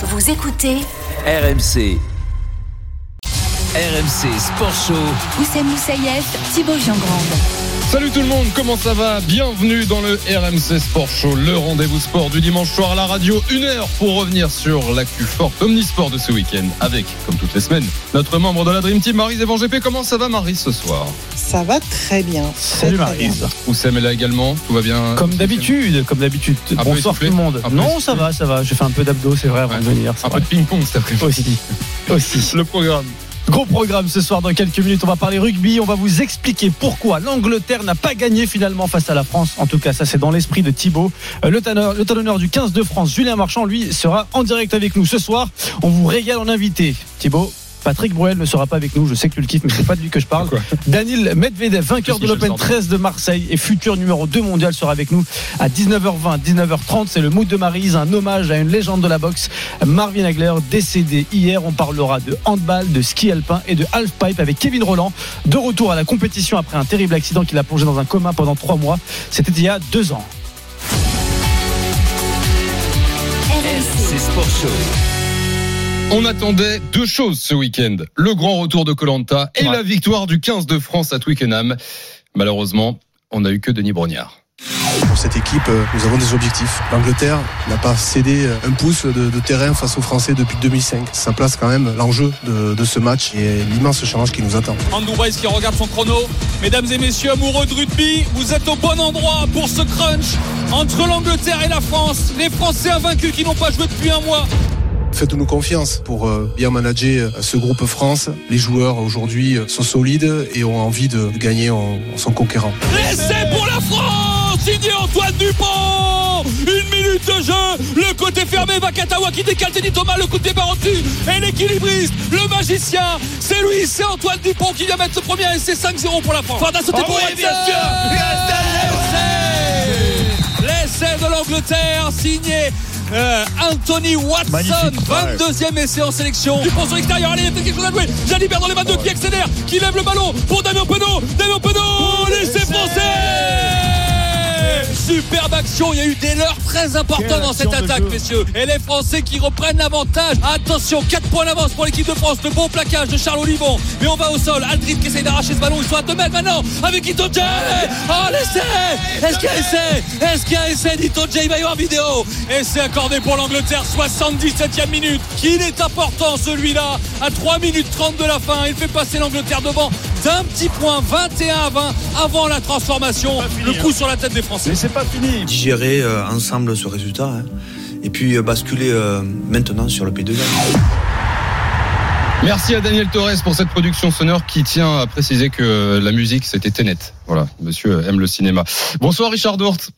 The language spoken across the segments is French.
Vous écoutez RMC. RMC Sport Show. Oussem Moussaïef, Thibaut Giangrande. Salut tout le monde, comment ça va? Bienvenue dans le RMC Sport Show, le rendez-vous sport du dimanche soir à la radio. Une heure pour revenir sur l'actu forte omnisport de ce week-end avec, comme toutes les semaines, notre membre de la Dream Team, Marise Evan GP. Comment ça va Marise ce soir? Ça va très bien. Très, Salut bien. Oussem est là également, tout va bien? Comme d'habitude, comme d'habitude. Bonsoir tout le monde. Non, ça va, ça va. J'ai fait un peu d'abdos, c'est vrai, avant Ouais. de venir. Un peu de ping-pong cet après-midi. Aussi. Aussi. Le programme. Gros programme ce soir dans quelques minutes. On va parler rugby. On va vous expliquer pourquoi l'Angleterre n'a pas gagné finalement face à la France. En tout cas, ça c'est dans l'esprit de Thibaut. Euh, Le talonneur, du 15 de France, Julien Marchand, lui, sera en direct avec nous ce soir. On vous régale en invité. Thibaut. Patrick Bruel ne sera pas avec nous, je sais que tu le kiffes, mais c'est pas de lui que je parle. Quoi Daniel Medvedev, vainqueur de l'Open Sardou 13 de Marseille et futur numéro 2 mondial, sera avec nous à 19h20, 19h30. C'est le mood de Marise, un hommage à une légende de la boxe, Marvin Hagler, décédé hier. On parlera de handball, de ski alpin et de halfpipe avec Kevin Roland. De retour à la compétition après un terrible accident qui l'a plongé dans un coma pendant trois mois. C'était il y a deux ans. RMC Sport Show. On attendait deux choses ce week-end. Le grand retour de Colanta et Ouais. la victoire du 15 de France à Twickenham. Malheureusement, on n'a eu que Denis Brognard. Pour cette équipe, euh, nous avons des objectifs. L'Angleterre n'a pas cédé euh, un pouce de, de terrain face aux Français depuis 2005. Ça place quand même l'enjeu de, de ce match et l'immense challenge qui nous attend. Andrew Weiss qui regarde son chrono. Mesdames et messieurs amoureux de rugby, vous êtes au bon endroit pour ce crunch entre l'Angleterre et la France. Les Français invaincus qui n'ont pas joué depuis un mois. Faites-nous confiance pour euh, bien manager euh, ce groupe France. Les joueurs aujourd'hui euh, sont solides et ont envie de gagner en, en sont conquérants. Essai pour la France Signé Antoine Dupont Une minute de jeu Le côté fermé, Vakatawa qui décale Denis Thomas, le coup de pied par au-dessus Et l'équilibriste, le magicien, c'est lui, c'est Antoine Dupont qui vient mettre ce premier essai 5-0 pour la France. Ford a sauté pour. L'essai L'essai de l'Angleterre signé euh, Anthony Watson, 22e essai en sélection. Dupont sur l'extérieur, allez, il y a peut-être quelque chose à jouer. Jalibert dans les mains de qui accélère, qui lève le ballon pour Damien Penaud. Damien Penaud, l'essai français Superbe action, il y a eu des leurres très importantes dans cette attaque, messieurs. Et les Français qui reprennent l'avantage. Attention, 4 points d'avance pour l'équipe de France. Le bon plaquage de Charles Olivon. Mais on va au sol. Aldrit qui essaye d'arracher ce ballon. Ils sont à 2 mètres maintenant avec Ito J. Oh, l'essai Est-ce qu'il y a essai? Est-ce qu'il y a essai d'Ito J? Il va y avoir vidéo. Essai accordé pour l'Angleterre, 77e minute. Qu'il est important celui-là. À 3 minutes 30 de la fin. Il fait passer l'Angleterre devant d'un petit point, 21 à 20 avant la transformation. Le coup sur la tête des Français. Digérer euh, ensemble ce résultat hein. et puis euh, basculer euh, maintenant sur le P2. Merci à Daniel Torres pour cette production sonore qui tient à préciser que la musique c'était Tenet. Voilà, monsieur aime le cinéma. Bonsoir Richard Dourte,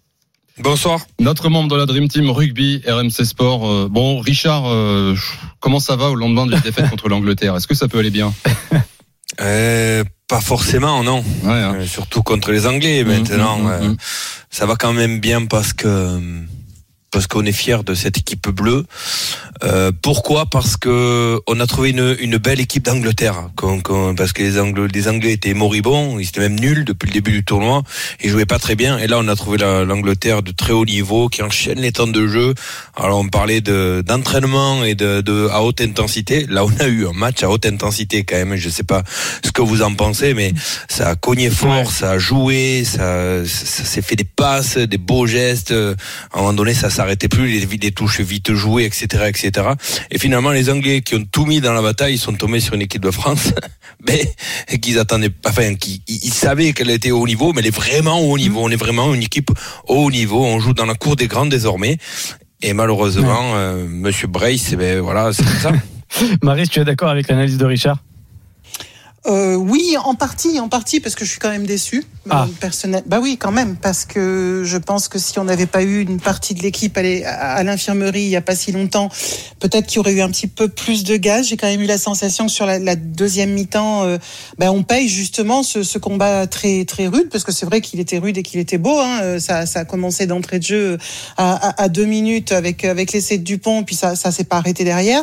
Bonsoir. notre membre de la Dream Team Rugby RMC Sport. Euh, bon, Richard, euh, comment ça va au lendemain de la défaite contre l'Angleterre? Est-ce que ça peut aller bien? Euh, pas forcément, non. Ouais, hein. Euh, surtout contre les Anglais maintenant. Mmh, mmh, euh, mmh. ça va quand même bien parce que parce qu'on est fier de cette équipe bleue. Euh, pourquoi? Parce que on a trouvé une, une belle équipe d'Angleterre. Qu'on- qu'on- Parce que les Anglais, les Anglais étaient moribonds, ils étaient même nuls depuis le début du tournoi. Ils jouaient pas très bien. Et là, on a trouvé la- l'Angleterre de très haut niveau, qui enchaîne les temps de jeu. Alors, on parlait de d'entraînement et de, de à haute intensité. Là, on a eu un match à haute intensité quand même. Je sais pas ce que vous en pensez, mais ça a cogné fort, ça a joué, ça, ça, s'est fait des passes, des beaux gestes. À un moment donné, ça s'arrêtait plus, les, les touches vite jouées, etc., etc. Et finalement, les Anglais qui ont tout mis dans la bataille, ils sont tombés sur une équipe de France, mais qu'ils attendaient, enfin, qui ils savaient qu'elle était au haut niveau, mais elle est vraiment au haut niveau. On est vraiment une équipe au haut niveau. On joue dans la cour des grands désormais. Et malheureusement, euh, Monsieur Brace, eh ben voilà, c'est comme ça. Maryse, tu es d'accord avec l'analyse de Richard? Euh, oui, en partie, en partie, parce que je suis quand même déçu. Ah. personnel. Bah oui, quand même, parce que je pense que si on n'avait pas eu une partie de l'équipe à, l'infirmerie il y a pas si longtemps, peut-être qu'il y aurait eu un petit peu plus de gaz. J'ai quand même eu la sensation que sur la, la deuxième mi-temps, euh, bah, on paye justement ce, ce combat très très rude, parce que c'est vrai qu'il était rude et qu'il était beau. Hein. Euh, Ça, ça a commencé d'entrée de jeu à, à, à deux minutes avec avec l'essai de Dupont, puis ça ça s'est pas arrêté derrière.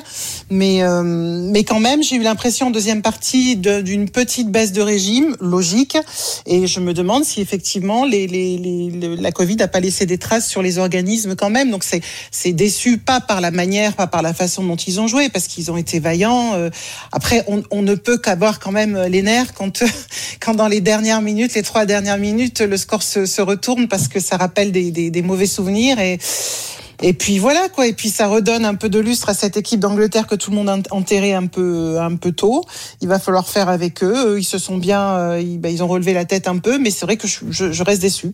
Mais euh, mais quand même, j'ai eu l'impression deuxième partie de- d'une petite baisse de régime, logique. Et je me demande si effectivement la Covid n'a pas laissé des traces sur les organismes quand même. Donc c'est c'est déçu, pas par la manière, pas par la façon dont ils ont joué, parce qu'ils ont été vaillants. Euh, Après, on, ne peut qu'avoir quand même les nerfs quand, quand dans les dernières minutes, les trois dernières minutes, le score se, retourne parce que ça rappelle des, des mauvais souvenirs et et puis voilà quoi. Et puis ça redonne un peu de lustre à cette équipe d'Angleterre que tout le monde a enterré un peu un peu tôt. Il va falloir faire avec eux. Ils se sont bien, euh, ils, ben, ils ont relevé la tête un peu, mais c'est vrai que je, je, je reste déçu.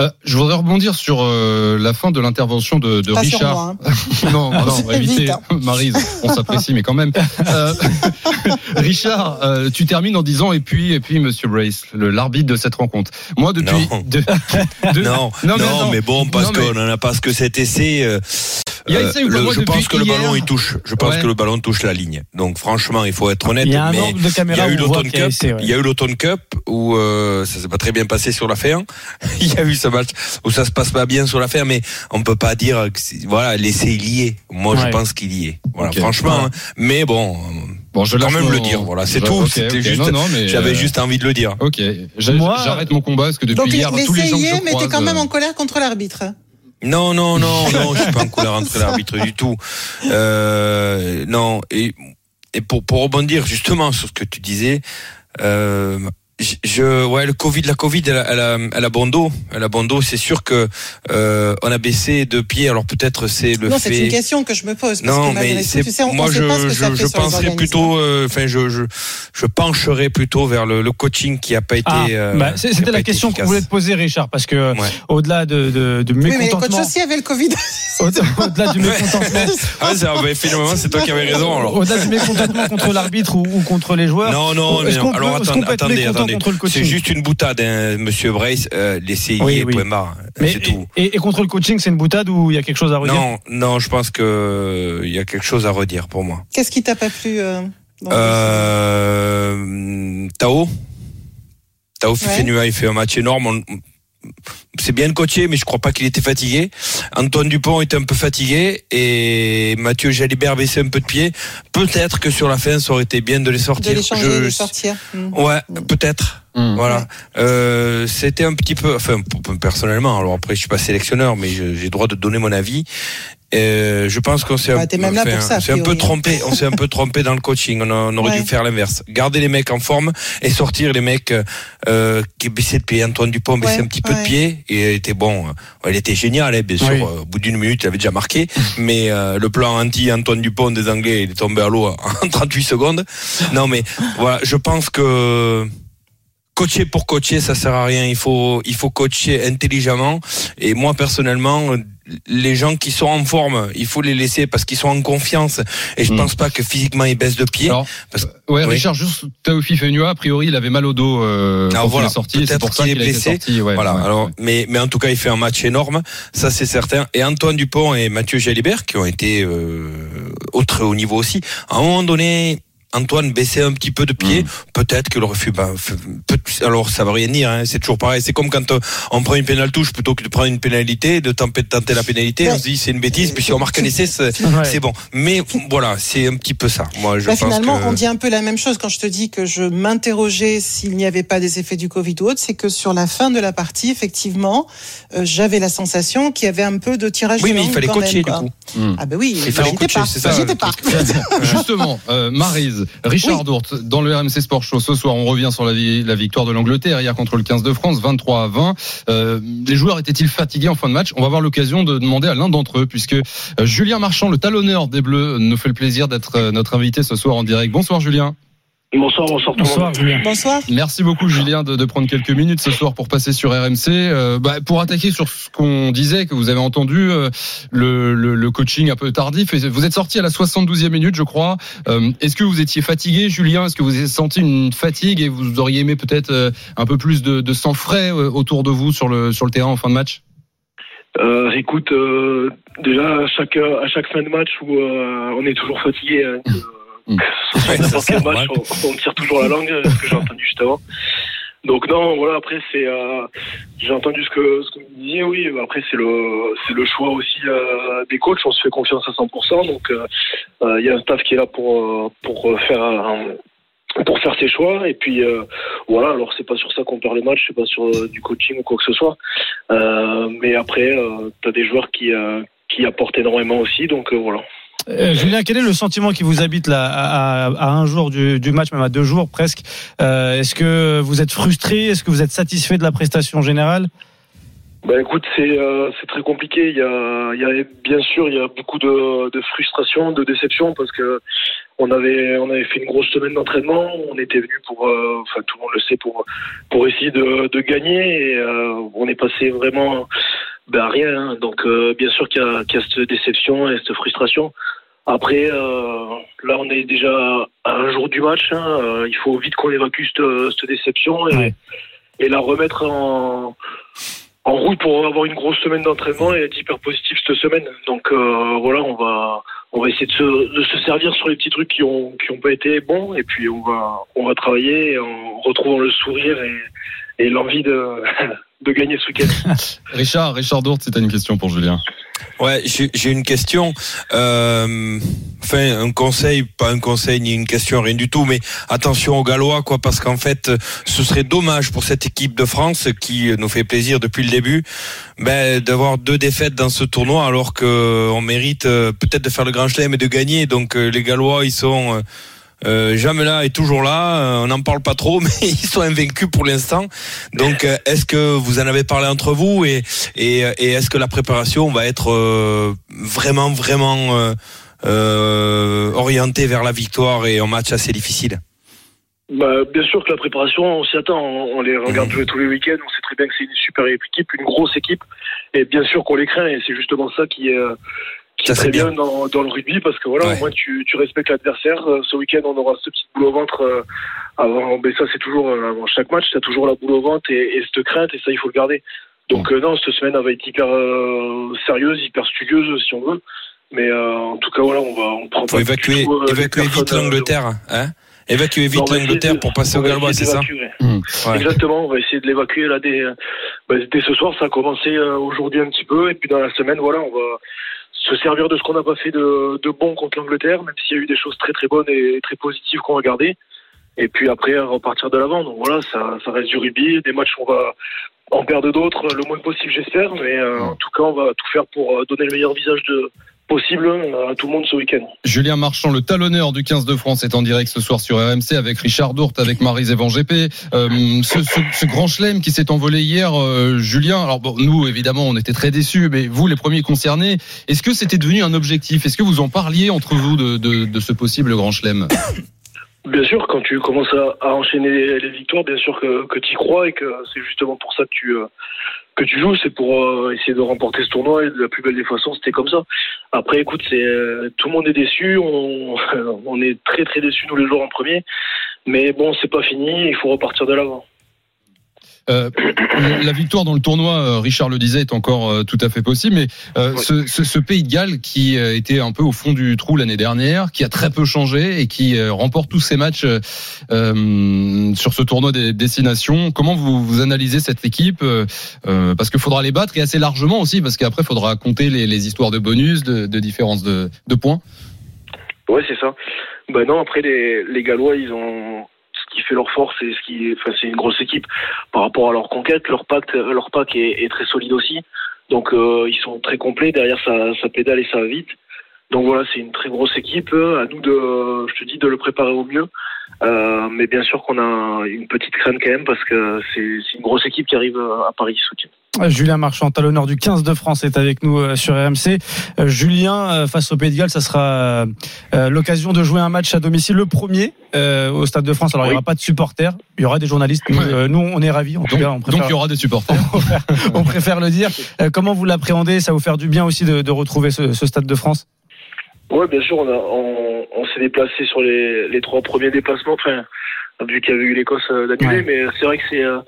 Euh, je voudrais rebondir sur euh, la fin de l'intervention de, de Pas sur Richard. moi, non, non, C'est évitez, vite, hein. Maryse, on s'apprécie, mais quand même. Euh, Richard, euh, tu termines en disant et puis et puis Monsieur Brace, le- l'arbitre de cette rencontre. Moi depuis Non. de- de- Non, Non, non, mais mais, non. bon, parce Non, mais- qu'on en a parce que cet essai. Euh, Il y a euh, le- je pense que le ballon il touche. Je pense Ouais. que le ballon touche la ligne. Donc franchement, il faut être honnête. Il y a un mais angle de il y caméra a eu l'Automne Cup. ouais. Il y a eu l'Automne Cup où euh, ça s'est pas très bien passé sur la fin. il y a eu ce match où ça se passe pas bien sur la fin, mais on peut pas dire que voilà l'essai il y est. Moi, je pense qu'il y est. Voilà, franchement. hein. Mais bon, Bon, je quand lâche même mon- le dire. Voilà, c'est tout. ok, C'était ok. juste. Non, non, mais, J'avais euh, juste envie de le dire. Ok, j'arrête mon combat parce que depuis Donc hier, tous les gens que mais t'es quand même en colère contre l'arbitre. Non, non, non, non, je suis pas en colère entre l'arbitre du tout. Euh, non, et, et pour, pour rebondir justement sur ce que tu disais, euh, je, je- ouais, le Covid, la Covid, elle a, elle a, elle a bon dos, elle a bon dos. C'est sûr que euh, on a baissé de pied. Alors peut-être c'est le non, fait. c'est une question que je me pose. Parce Non, que mais c'est tu sais, on, moi je pas ce que ça je, penserais plutôt euh, enfin je, je je pencherais plutôt vers le, le coaching qui a pas été Ah, euh, bah, c'était la question qu'on voulait te poser, Richard, parce que Ouais. au-delà de, de, de Oui, mais les mécontentement, coachs aussi avaient le Covid. au-delà du mécontentement, Ah, bah, finalement c'est toi qui avais raison alors. au-delà du mécontentement contre l'arbitre ou, ou contre les joueurs, Non, non, mais non. Alors attendez, attendez, attendez. C'est juste une boutade, hein, Monsieur Brace. Euh, Laissez Oui, est, oui. C'est tout. et, et contre le coaching, c'est une boutade ou il y a quelque chose à redire? Non, non, je pense que euh, il y a quelque chose à redire pour moi. Qu'est-ce qui t'a pas plu euh, dans le- Euh, Tao, Tao fait un match énorme. On- c'est bien coaché, mais je crois pas qu'il était fatigué. Antoine Dupont était un peu fatigué et Mathieu Jalibert baissait un peu de pied. Peut-être que sur la fin, ça aurait été bien de les de sortir. les changer, Je- de les sortir. Hmm. Ouais, peut-être. Hmm. Voilà. Euh, c'était un petit peu, enfin, personnellement. Alors après, je suis pas sélectionneur, mais je- j'ai le droit de donner mon avis. Euh, je pense qu'on s'est Bah, un, peu hein. trompé. On s'est un peu trompé dans le coaching. On, a- on aurait Ouais. dû faire l'inverse. Garder les mecs en forme et sortir les mecs euh, qui baissaient de pied. Antoine Dupont baissait Ouais, un petit peu de ouais. pied et il était bon. Il était génial, hein, bien sûr. Oui. Au bout d'une minute, il avait déjà marqué. mais euh, le plan anti Antoine Dupont des Anglais, il est tombé à l'eau en 38 secondes. Non, mais voilà, je pense que coacher pour coacher, ça sert à rien. Il faut, il faut coacher intelligemment. Et moi, personnellement, les gens qui sont en forme, il faut les laisser parce qu'ils sont en confiance. Et je Mm. pense pas que physiquement ils baissent de pied. Alors, Parce- euh, ouais, Oui. Richard, juste Taofi Fenua, a priori, il avait mal au dos euh, Ah, quand voilà. il est sorti. C'est Peut-être pour ça qu'il est blessé. sorti. ouais, voilà. ouais, alors, ouais. mais, mais en tout cas, il fait un match énorme. Ça, c'est certain. Et Antoine Dupont et Mathieu Jalibert, qui ont été euh, au très haut niveau aussi, à un moment donné, Antoine baissait un petit peu de pied, Mm. peut-être que le refus, bah, peut- alors ça veut rien dire, hein, c'est toujours pareil. C'est comme quand euh, on prend une pénale touche plutôt que de prendre une pénalité, de tenter, tenter la pénalité, Ouais. on se dit c'est une bêtise, puis si on marque un essai, c'est Ouais. bon. Mais voilà, c'est un petit peu ça. Moi, je Bah, pense finalement, que... on dit un peu la même chose quand je te dis que je m'interrogeais s'il n'y avait pas des effets du Covid ou autre. C'est que sur la fin de la partie, effectivement, euh, j'avais la sensation qu'il y avait un peu de tirage Oui, de mais il fallait coacher même, du coup. Ah ben oui, Il fallait coacher, pas. c'est ça, pas. Justement, euh, Richard Oui. Dourte, dans le RMC Sport Show, ce soir, on revient sur la victoire de l'Angleterre hier contre le 15 de France, 23 à 20. Euh, les joueurs étaient-ils fatigués en fin de match? On va avoir l'occasion de demander à l'un d'entre eux, puisque euh, Julien Marchand, le talonneur des Bleus, nous fait le plaisir d'être euh, notre invité ce soir en direct. Bonsoir Julien. Bonsoir, bonsoir tout le monde. Bonsoir, Julien. Bonsoir. Merci beaucoup Julien de, de prendre quelques minutes ce soir pour passer sur RMC. Euh, bah, pour attaquer sur ce qu'on disait, que vous avez entendu, euh, le, le, le coaching un peu tardif. Vous êtes sorti à la 72e minute, je crois. Euh, Est-ce que vous étiez fatigué, Julien? Est-ce que vous avez senti une fatigue et vous auriez aimé peut-être euh, un peu plus de, de sang frais euh, autour de vous sur le, sur le terrain en fin de match? Euh, écoute, euh, déjà à chaque à chaque fin de match où euh, on est toujours fatigué, hein, Mm. Ouais, n'importe quel match, on, on tire toujours la langue, ce que j'ai entendu juste avant. Donc non, voilà. Après c'est, euh, j'ai entendu ce que ce que vous disiez, oui. Après c'est le c'est le choix aussi euh, des coachs. On se fait confiance à 100%. Donc euh, euh, il y a un staff qui est là pour euh, pour faire un, pour faire ses choix. Et puis euh, voilà, alors c'est pas sur ça qu'on perd le match, c'est pas sur euh, du coaching ou quoi que ce soit. Euh, mais après, euh, tu as des joueurs qui, euh, qui apportent énormément aussi, donc euh, voilà. Euh, Julien, quel est le sentiment qui vous habite là à, à- un jour du, du match, même à deux jours presque Euh, Est-ce que vous êtes frustré? Est-ce que vous êtes satisfait de la prestation générale? Bah écoute, c'est euh, c'est très compliqué. Il y a, il y a bien sûr il y a beaucoup de, de frustration, de déception parce que on avait on avait fait une grosse semaine d'entraînement. On était venu pour, euh, enfin tout le monde le sait pour pour essayer de, de gagner et euh, on est passé vraiment ben, rien. hein. Donc euh, bien sûr qu'il y, a- qu'il y a cette déception et cette frustration. Après, euh, là, on est déjà à un jour du match. hein. Euh, il faut vite qu'on évacue cette, cette déception et, Ouais. et la remettre en, en route pour avoir une grosse semaine d'entraînement et être hyper positif cette semaine. Donc euh, voilà, on va on va essayer de se, de se servir sur les petits trucs qui ont qui ont pas été bons et puis on va on va travailler en retrouvant le sourire et, et l'envie de de gagner ce week-end. Richard, Richard Dourte, c'est une question pour Julien. Ouais, j'ai j'ai une question. Euh, enfin, un conseil, pas un conseil ni une question, rien du tout. Mais attention aux Gallois, quoi, parce qu'en fait, ce serait dommage pour cette équipe de France qui nous fait plaisir depuis le début, ben, d'avoir deux défaites dans ce tournoi, alors que on mérite euh, peut-être de faire le Grand Chelem et de gagner. Donc euh, les Gallois, ils sont euh, là et toujours là. Euh, on n'en parle pas trop, mais ils sont invaincus pour l'instant. Donc, euh, est-ce que vous en avez parlé entre vous et, et, et est-ce que la préparation va être euh, vraiment, vraiment euh, euh, orientée vers la victoire et un match assez difficile? Bah, bien sûr que la préparation, on s'y attend. On, les regarde Mhm. jouer tous les week-ends. On sait très bien que c'est une super équipe, une grosse équipe. Et bien sûr qu'on les craint. Et c'est justement ça qui est, euh, qui Ça, est très bien. bien, dans, dans le rugby. Parce que voilà, Ouais. au moins tu, tu respectes l'adversaire. Euh, Ce week-end, on aura ce petit boule au ventre. euh, avant, mais ça, c'est toujours euh, avant chaque match. Tu as toujours la boule au ventre et, et cette crainte. Et ça, il faut le garder. Donc, euh, non, cette semaine, elle va être hyper euh, sérieuse, hyper studieuse, si on veut. Mais euh, en tout cas, voilà, on va on prend Faut pas évacuer, tout, euh, évacuer vite l'Angleterre, hein Évacuer vite l'Angleterre pour passer au Gallois, c'est ça d'évacuer. Ouais. Exactement, on va essayer de l'évacuer là dès, bah, dès ce soir. Ça a commencé euh, aujourd'hui un petit peu, et puis dans la semaine, voilà, on va se servir de ce qu'on n'a pas fait de, de bon contre l'Angleterre, même s'il y a eu des choses très très bonnes et très positives qu'on va garder. Et puis après, repartir de l'avant. Donc voilà, ça, ça reste du rugby, des matchs on va en perdre d'autres le moins possible, j'espère. Mais euh, en tout cas, on va tout faire pour euh, donner le meilleur visage de possible à tout le monde ce week-end. Julien Marchand, le talonneur du 15 de France, est en direct ce soir sur RMC avec Richard Dourte, avec Marise Evan GP. Euh, ce, ce- ce grand chelem qui s'est envolé hier, euh, Julien, alors bon, nous évidemment on était très déçus, mais vous les premiers concernés, est-ce que c'était devenu un objectif? Est-ce que vous en parliez entre vous de, de, de ce possible grand chelem? Bien sûr, quand tu commences à, à enchaîner les, les victoires, bien sûr que, que tu y crois et que c'est justement pour ça que tu, euh, que tu joues, c'est pour euh, essayer de remporter ce tournoi et de la plus belle des façons, c'était comme ça. Après, écoute, c'est euh, tout le monde est déçu, on, on est très très déçus nous les joueurs en premier, mais bon, c'est pas fini, il faut repartir de l'avant. Euh, la victoire dans le tournoi, euh, Richard le disait, est encore euh, tout à fait possible. Mais euh, ce, ce- ce pays de Galles qui était un peu au fond du trou l'année dernière, qui a très peu changé et qui remporte tous ses matchs euh, sur ce tournoi des destinations. Comment vous, vous analysez cette équipe Parce qu'il faudra les battre et assez largement aussi, parce qu'après il faudra compter les, les histoires de bonus, de, de différence de, de points? Ouais, c'est ça. Ben non, après les, les Gallois, ils ont qui fait leur force et ce qui, enfin, c'est une grosse équipe par rapport à leur conquête. Leur pack, leur pack est, est très solide aussi. Donc euh, ils sont très complets. Derrière, ça, ça pédale et ça va vite. Donc voilà, c'est une très grosse équipe. À nous de, je te dis, de le préparer au mieux. Euh, mais bien sûr qu'on a une petite crainte quand même parce que c'est c'est une grosse équipe qui arrive à Paris ce week-end. Julien Marchand, talonneur du 15 de France, est avec nous euh, sur RMC. Euh, Julien, euh, face au Pays de Galles, ça sera euh, l'occasion de jouer un match à domicile, le premier euh, au Stade de France. Alors, il n'y aura pas de supporters, il y aura des journalistes. Nous, Ouais. euh, nous, on est ravis. En tout Donc, cas, on préfère, donc il y aura des supporters. on préfère le dire. Euh, comment vous l'appréhendez? Ça va vous faire du bien aussi de, de retrouver ce, ce Stade de France? Ouais, bien sûr, on, a, on, on s'est déplacé sur les, les trois premiers déplacements, enfin, vu qu'il y avait eu l'Écosse euh, d'annuler, Ouais. mais c'est vrai que c'est, euh,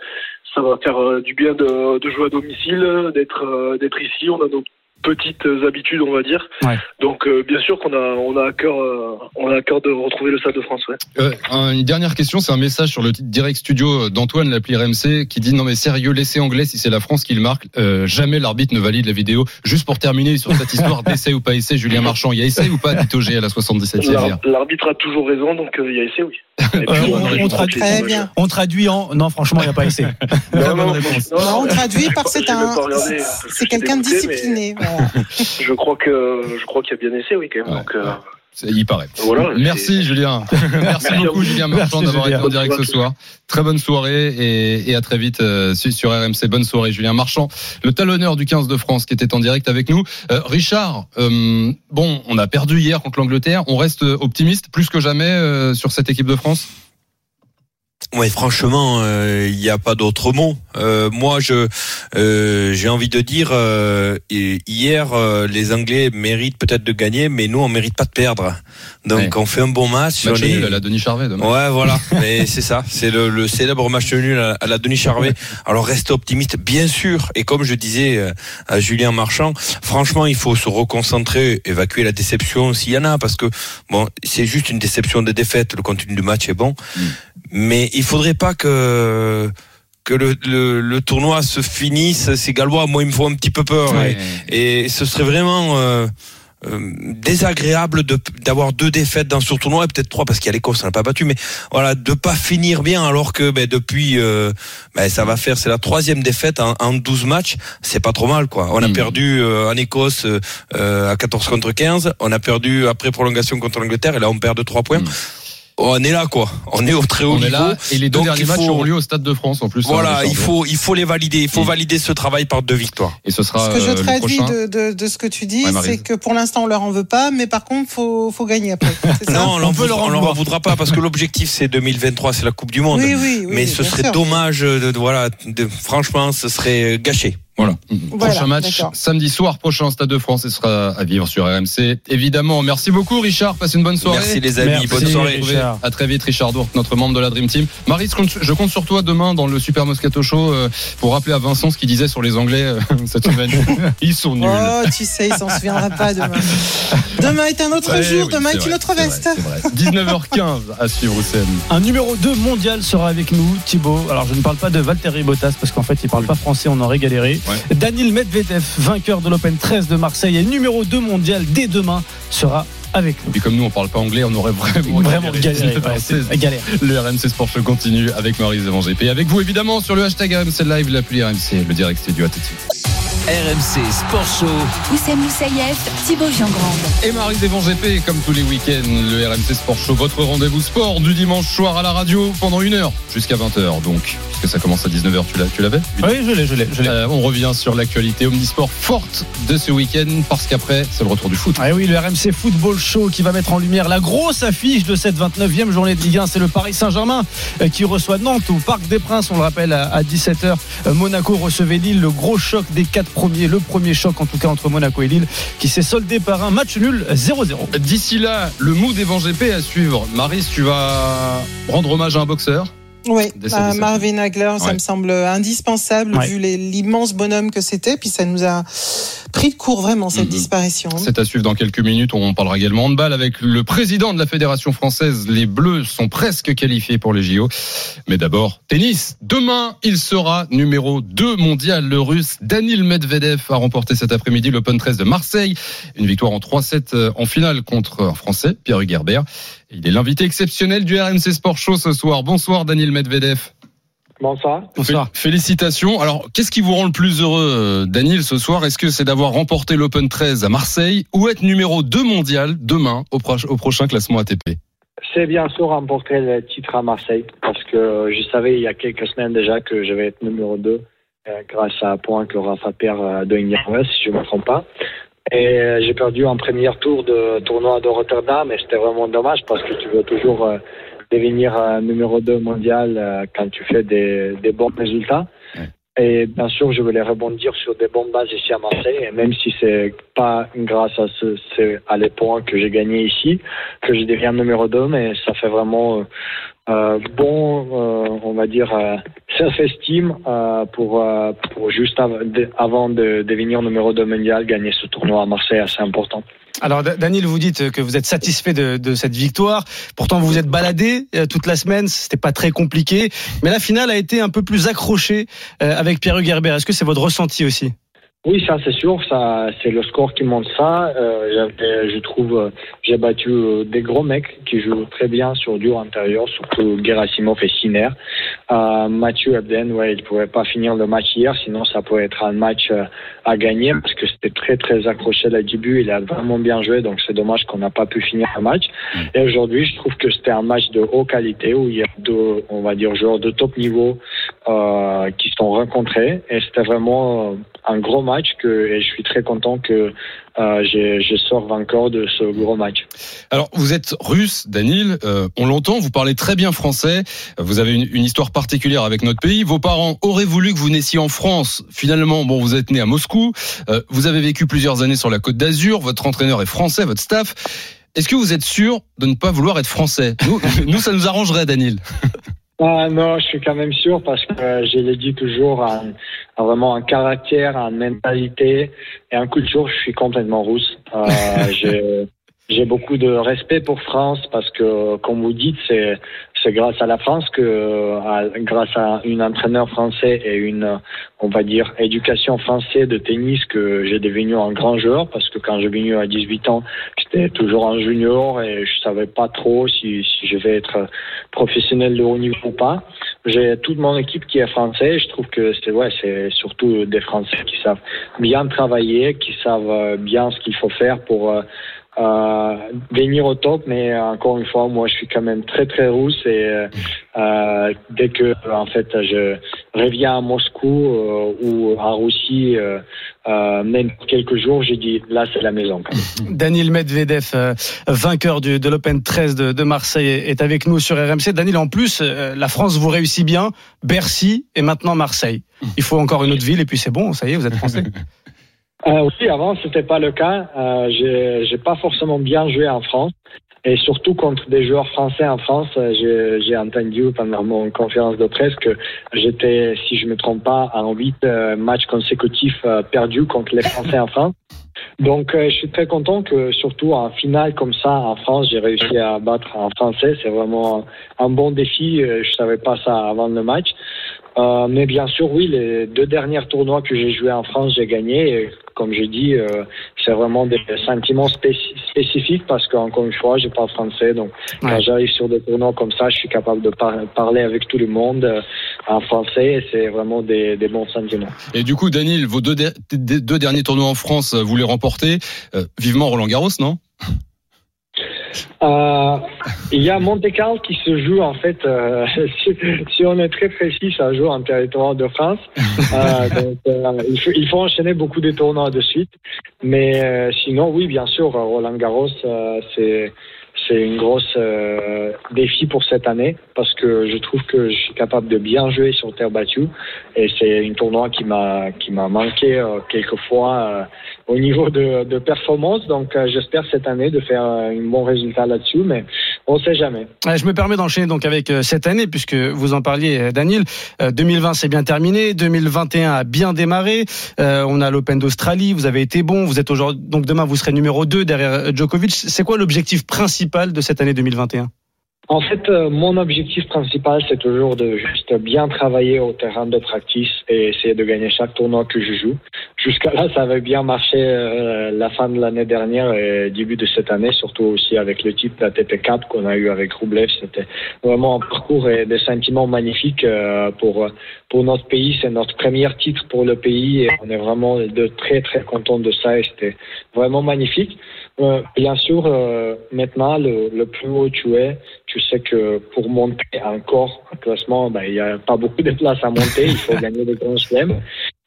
ça va faire euh, du bien de, de jouer à domicile, d'être, d'être ici. On a nos petites habitudes, on va dire. Ouais. Donc, euh, bien sûr qu'on a, on a à cœur, euh, on a à cœur de retrouver le Stade de France. Ouais. Euh, un- une dernière question, c'est un message sur le titre direct studio d'Antoine, l'appli RMC, qui dit non mais sérieux, laissez anglais si c'est la France qui le marque. Euh, jamais l'arbitre ne valide la vidéo. Juste pour terminer sur cette histoire d'essai ou pas essai, Julien Marchand, il y a essai ou pas Tito G à la 77e hier? L'ar- L'arbitre a toujours raison, donc euh, il y a essai, oui. Euh, on, traduit, on en non franchement il n'y a pas. Non, on traduit par c'est un, c'est quelqu'un de discipliné. voilà. Je crois que je crois qu'il y a bien essayé, oui, quand même. Ouais. Donc, euh, Il paraît. Voilà, Merci Julien. Merci beaucoup. Julien Marchand d'avoir été en direct ce soir. Très bonne soirée et, et à très vite euh, sur RMC. Bonne soirée Julien Marchand, le talonneur du 15 de France qui était en direct avec nous. Euh, Richard, euh, bon, on a perdu hier contre l'Angleterre. On reste optimiste plus que jamais sur cette équipe de France? Ouais, franchement, euh, il n'y a pas d'autre mot. Euh, moi, je euh, j'ai envie de dire, euh, hier, euh, les Anglais méritent peut-être de gagner, mais nous, on mérite pas de perdre. Donc, Ouais. on fait un bon match. Match on est- nul à la Denis Charvet demain. Ouais, voilà. Mais c'est ça. C'est le, le célèbre match nul à, à la Denis Charvet. Alors, restez optimiste, bien sûr. Et comme je disais euh, à Julien Marchand, franchement, il faut se reconcentrer, évacuer la déception s'il y en a, parce que bon, c'est juste une déception de défaite. Le contenu du match est bon, Mm. Mais il faudrait pas que que le, le, le tournoi se finisse. Ces Gallois, moi, il me faut un petit peu peur. Ouais. Et, et ce serait vraiment euh, euh, désagréable de d'avoir deux défaites dans ce tournoi et peut-être trois parce qu'il y a l'Écosse, on n'a pas battu, mais voilà, de pas finir bien alors que ben, depuis, euh, ben, ça va faire, c'est la troisième défaite en, en 12 matchs, c'est pas trop mal quoi. On a Mhm. perdu euh, en Écosse euh, à 14 contre 15, on a perdu après prolongation contre l'Angleterre et là on perd de 3 points. Mhm. On est là quoi, on est au très haut On niveau. est là et les deux Donc, derniers matchs faut- auront lieu au Stade de France en plus. hein, Voilà, il faut il faut les valider, il faut valider ce travail par deux victoires. Et ce sera Ce que je euh, traduis prochain. de, de, de ce que tu dis, Ouais, c'est que pour l'instant, on leur en veut pas, mais par contre, faut, faut gagner après. Ça Non, on leur On peut leur en on leur en voudra pas parce que l'objectif c'est 2023, c'est la Coupe du Monde. Oui, oui, oui. mais ce serait sûr. dommage de, de- voilà de, franchement ce serait gâché voilà Voilà, prochain match samedi soir prochain Stade de France et sera à vivre sur RMC évidemment merci beaucoup Richard passe une bonne soirée merci les amis Merci, bonne soirée Richard. à très vite Richard Dourte notre membre de la Dream Team Marie je compte- sur toi demain dans le Super Moscato Show euh, pour rappeler à Vincent ce qu'il disait sur les Anglais euh, cette semaine ils sont nuls Oh, tu sais, il s'en souviendra pas demain. Demain est un autre Ouais, jour, oui, demain est une autre veste. vrai, c'est vrai. 19h15 à suivre Oussem Un numéro 2 mondial sera avec nous, Thibaut. Alors je ne parle pas de Valtteri Bottas parce qu'en fait il parle pas français, on aurait galéré. Ouais. Daniel Medvedev, vainqueur de l'Open 13 de Marseille et numéro 2 mondial dès demain sera avec nous. puis comme nous on parle pas anglais on aurait vraiment Vraiment galéré. ouais, galère. Le RMC Sport Show continue avec Maurice Devant GP. Avec vous évidemment sur le hashtag RMC Live, l'appli RMC, le direct studio à tout de suite. RMC Sport Show. Oussem Moussaïef, Thibaut Jean-Grande. Et Marie Devon GP, comme tous les week-ends, le RMC Sport Show, votre rendez-vous sport du dimanche soir à la radio pendant une heure, jusqu'à 20h donc, puisque ça commence à 19h, tu l'avais Oui, je l'ai, je l'ai. Euh, on revient sur l'actualité omnisport forte de ce week-end, parce qu'après, c'est le retour du foot. Ah oui, le RMC Football Show qui va mettre en lumière la grosse affiche de cette 29e journée de Ligue 1, c'est le Paris Saint-Germain euh, qui reçoit Nantes au Parc des Princes, on le rappelle à 17h. Euh, Monaco recevait Lille, le gros choc des 4 le premier choc en tout cas entre Monaco et Lille qui s'est soldé par un match nul 0-0. D'ici là, le mood des GP à suivre. Maris, tu vas rendre hommage à un boxeur oui, Marvin Hagler, ça me semble indispensable vu l'immense bonhomme que c'était. Puis ça nous a pris de court vraiment cette Mhm. disparition. C'est à suivre dans quelques minutes. On parlera également de balle avec le président de la Fédération française. Les Bleus sont presque qualifiés pour les JO. Mais d'abord, tennis. Demain, il sera numéro 2 mondial. Le russe Danil Medvedev a remporté cet après-midi l'Open 13 de Marseille. Une victoire en 3-7 euh, en finale contre un Français, Pierre Hugerbert. Il est l'invité exceptionnel du RMC Sport Show ce soir. Bonsoir Danil Medvedev. Bonsoir. Bonsoir. Fé- Félicitations. Alors, qu'est-ce qui vous rend le plus heureux, euh, Daniel, ce soir? Est-ce que c'est d'avoir remporté l'Open 13 à Marseille ou être numéro 2 mondial demain au, prochain classement ATP C'est bien sûr remporter le titre à Marseille parce que je savais il y a quelques semaines déjà que je vais être numéro 2 euh, grâce à un point que Rafa perd euh, de Wells, si je ne me trompe pas. Et euh, j'ai perdu en premier tour de tournoi de Rotterdam et c'était vraiment dommage parce que tu veux toujours euh, devenir euh, numéro 2 mondial euh, quand tu fais des, des bons résultats. Et bien sûr, je voulais rebondir sur des bonnes bases ici à Marseille. Et même si c'est pas grâce à ce, c'est à les points que j'ai gagné ici, que je deviens numéro 2, mais ça fait vraiment euh, euh, bon, on va dire, self-esteem pour, pour juste av- avant de devenir numéro 2 mondial, gagner ce tournoi à Marseille, assez important. Alors Da- Daniel, vous dites que vous êtes satisfait de, de cette victoire. Pourtant, vous vous êtes baladé euh, toute la semaine. C'était pas très compliqué, mais la finale a été un peu plus accrochée euh, avec Pierre Hugerbert. Est-ce que c'est votre ressenti aussi? Oui, ça c'est sûr, ça c'est le score qui montre ça. Euh, je trouve euh, j'ai battu euh, des gros mecs qui jouent très bien sur dur intérieur, surtout Gerasimov et Siner. Euh, Mathieu Abden, ouais, il pouvait pas finir le match hier, sinon ça pourrait être un match euh, à gagner parce que c'était très très accroché le début. Il a vraiment bien joué, donc c'est dommage qu'on n'a pas pu finir le match. Et aujourd'hui, je trouve que c'était un match de haute qualité où il y a deux, on va dire, joueurs de top niveau euh, qui se sont rencontrés et c'était vraiment un gros match que, et je suis très content que euh, je, je sors de ce gros match. Alors, vous êtes russe, Danil, euh, on l'entend, vous parlez très bien français, vous avez une, histoire particulière avec notre pays, vos parents auraient voulu que vous naissiez en France, finalement, bon, vous êtes né à Moscou, euh, vous avez vécu plusieurs années sur la côte d'Azur, votre entraîneur est français, votre staff. Est-ce que vous êtes sûr de ne pas vouloir être français? Nous, nous, ça nous arrangerait, Danil. Ah non, je suis quand même sûr parce que je l'ai dit toujours, un, un, vraiment un caractère, une mentalité et un culture, je suis complètement russe. Euh, j'ai beaucoup de respect pour France parce que, comme vous dites, c'est c'est grâce à la France que, à, grâce à un entraîneur français et une, on va dire, éducation française de tennis que j'ai devenu un grand joueur parce que quand j'ai venu à 18 ans, j'étais toujours un junior et je savais pas trop si, si je vais être professionnel de haut niveau ou pas. J'ai toute mon équipe qui est français. Je trouve que c'est ouais, c'est surtout des Français qui savent bien travailler, qui savent bien ce qu'il faut faire pour euh, venir au top, mais encore une fois, moi, je suis quand même très très rousse et euh, dès que en fait je reviens à Moscou euh, ou à Russie, euh, euh, même quelques jours, j'ai dit là c'est la maison. Daniel Medvedev, vainqueur du, de l'Open 13 de, de, Marseille, est avec nous sur RMC. Daniel, en plus, la France vous réussit bien, Bercy et maintenant Marseille. Il faut encore une autre ville et puis c'est bon, ça y est, vous êtes français. Euh, oui, avant, c'était pas le cas. Euh, j'ai pas forcément bien joué en France. Et surtout contre des joueurs français en France, j'ai entendu pendant mon conférence de presse que j'étais, si je me trompe pas, en huit euh, matchs consécutifs euh, perdus contre les Français en France. Donc, euh, je suis très content que, surtout en finale comme ça, en France, j'ai réussi à battre en français. C'est vraiment un bon défi. Je savais pas ça avant le match. Euh, mais bien sûr, oui, les deux derniers tournois que j'ai joués en France, j'ai gagné. Et comme je dis, euh, c'est vraiment des sentiments spécif spécifiques parce qu'encore une fois, je parle français. Donc, ouais. quand j'arrive sur des tournois comme ça, je suis capable de par parler avec tout le monde euh, en français. Et c'est vraiment des, des, bons sentiments. Et du coup, Daniel, vos deux, deux derniers tournois en France, vous les remportez. vivement Roland Garros, non? Euh, il y a Monte Carlo qui se joue en fait, euh, si, si, on est très précis, ça joue en territoire de France. Euh, donc, euh, il, faut, il, faut, enchaîner beaucoup de tournois de suite. Mais euh, sinon, oui, bien sûr, Roland Garros, c'est c'est une grosse euh, défi pour cette année parce que je trouve que je suis capable de bien jouer sur terre battue et c'est une tournoi qui m'a qui m'a manqué euh, quelquefois euh, au niveau de, performance. Donc j'espère cette année de faire un bon résultat là-dessus mais on sait jamais. Je me permets d'enchaîner donc avec cette année puisque vous en parliez Daniel. 2020 c'est bien terminé. 2021 a bien démarré. On a l'Open d'Australie. Vous avez été bon. Vous êtes aujourd'hui donc demain vous serez numéro 2 derrière Djokovic. C'est quoi l'objectif principal de cette année 2021 en fait, euh, mon objectif principal, c'est toujours de juste bien travailler au terrain de practice et essayer de gagner chaque tournoi que je joue. Jusqu'à là, ça avait bien marché euh, la fin de l'année dernière et début de cette année, surtout aussi avec le type ATP 4 qu'on a eu avec Roublev. C'était vraiment un parcours et des sentiments magnifiques euh, pour pour notre pays. C'est notre premier titre pour le pays et on est vraiment de très très contents de ça et c'était vraiment magnifique. Euh, bien sûr, euh, maintenant, le, le, plus haut tu es, tu sais que pour monter encore un classement, ben, il n'y a pas beaucoup de place à monter. Il faut gagner des grands chelems.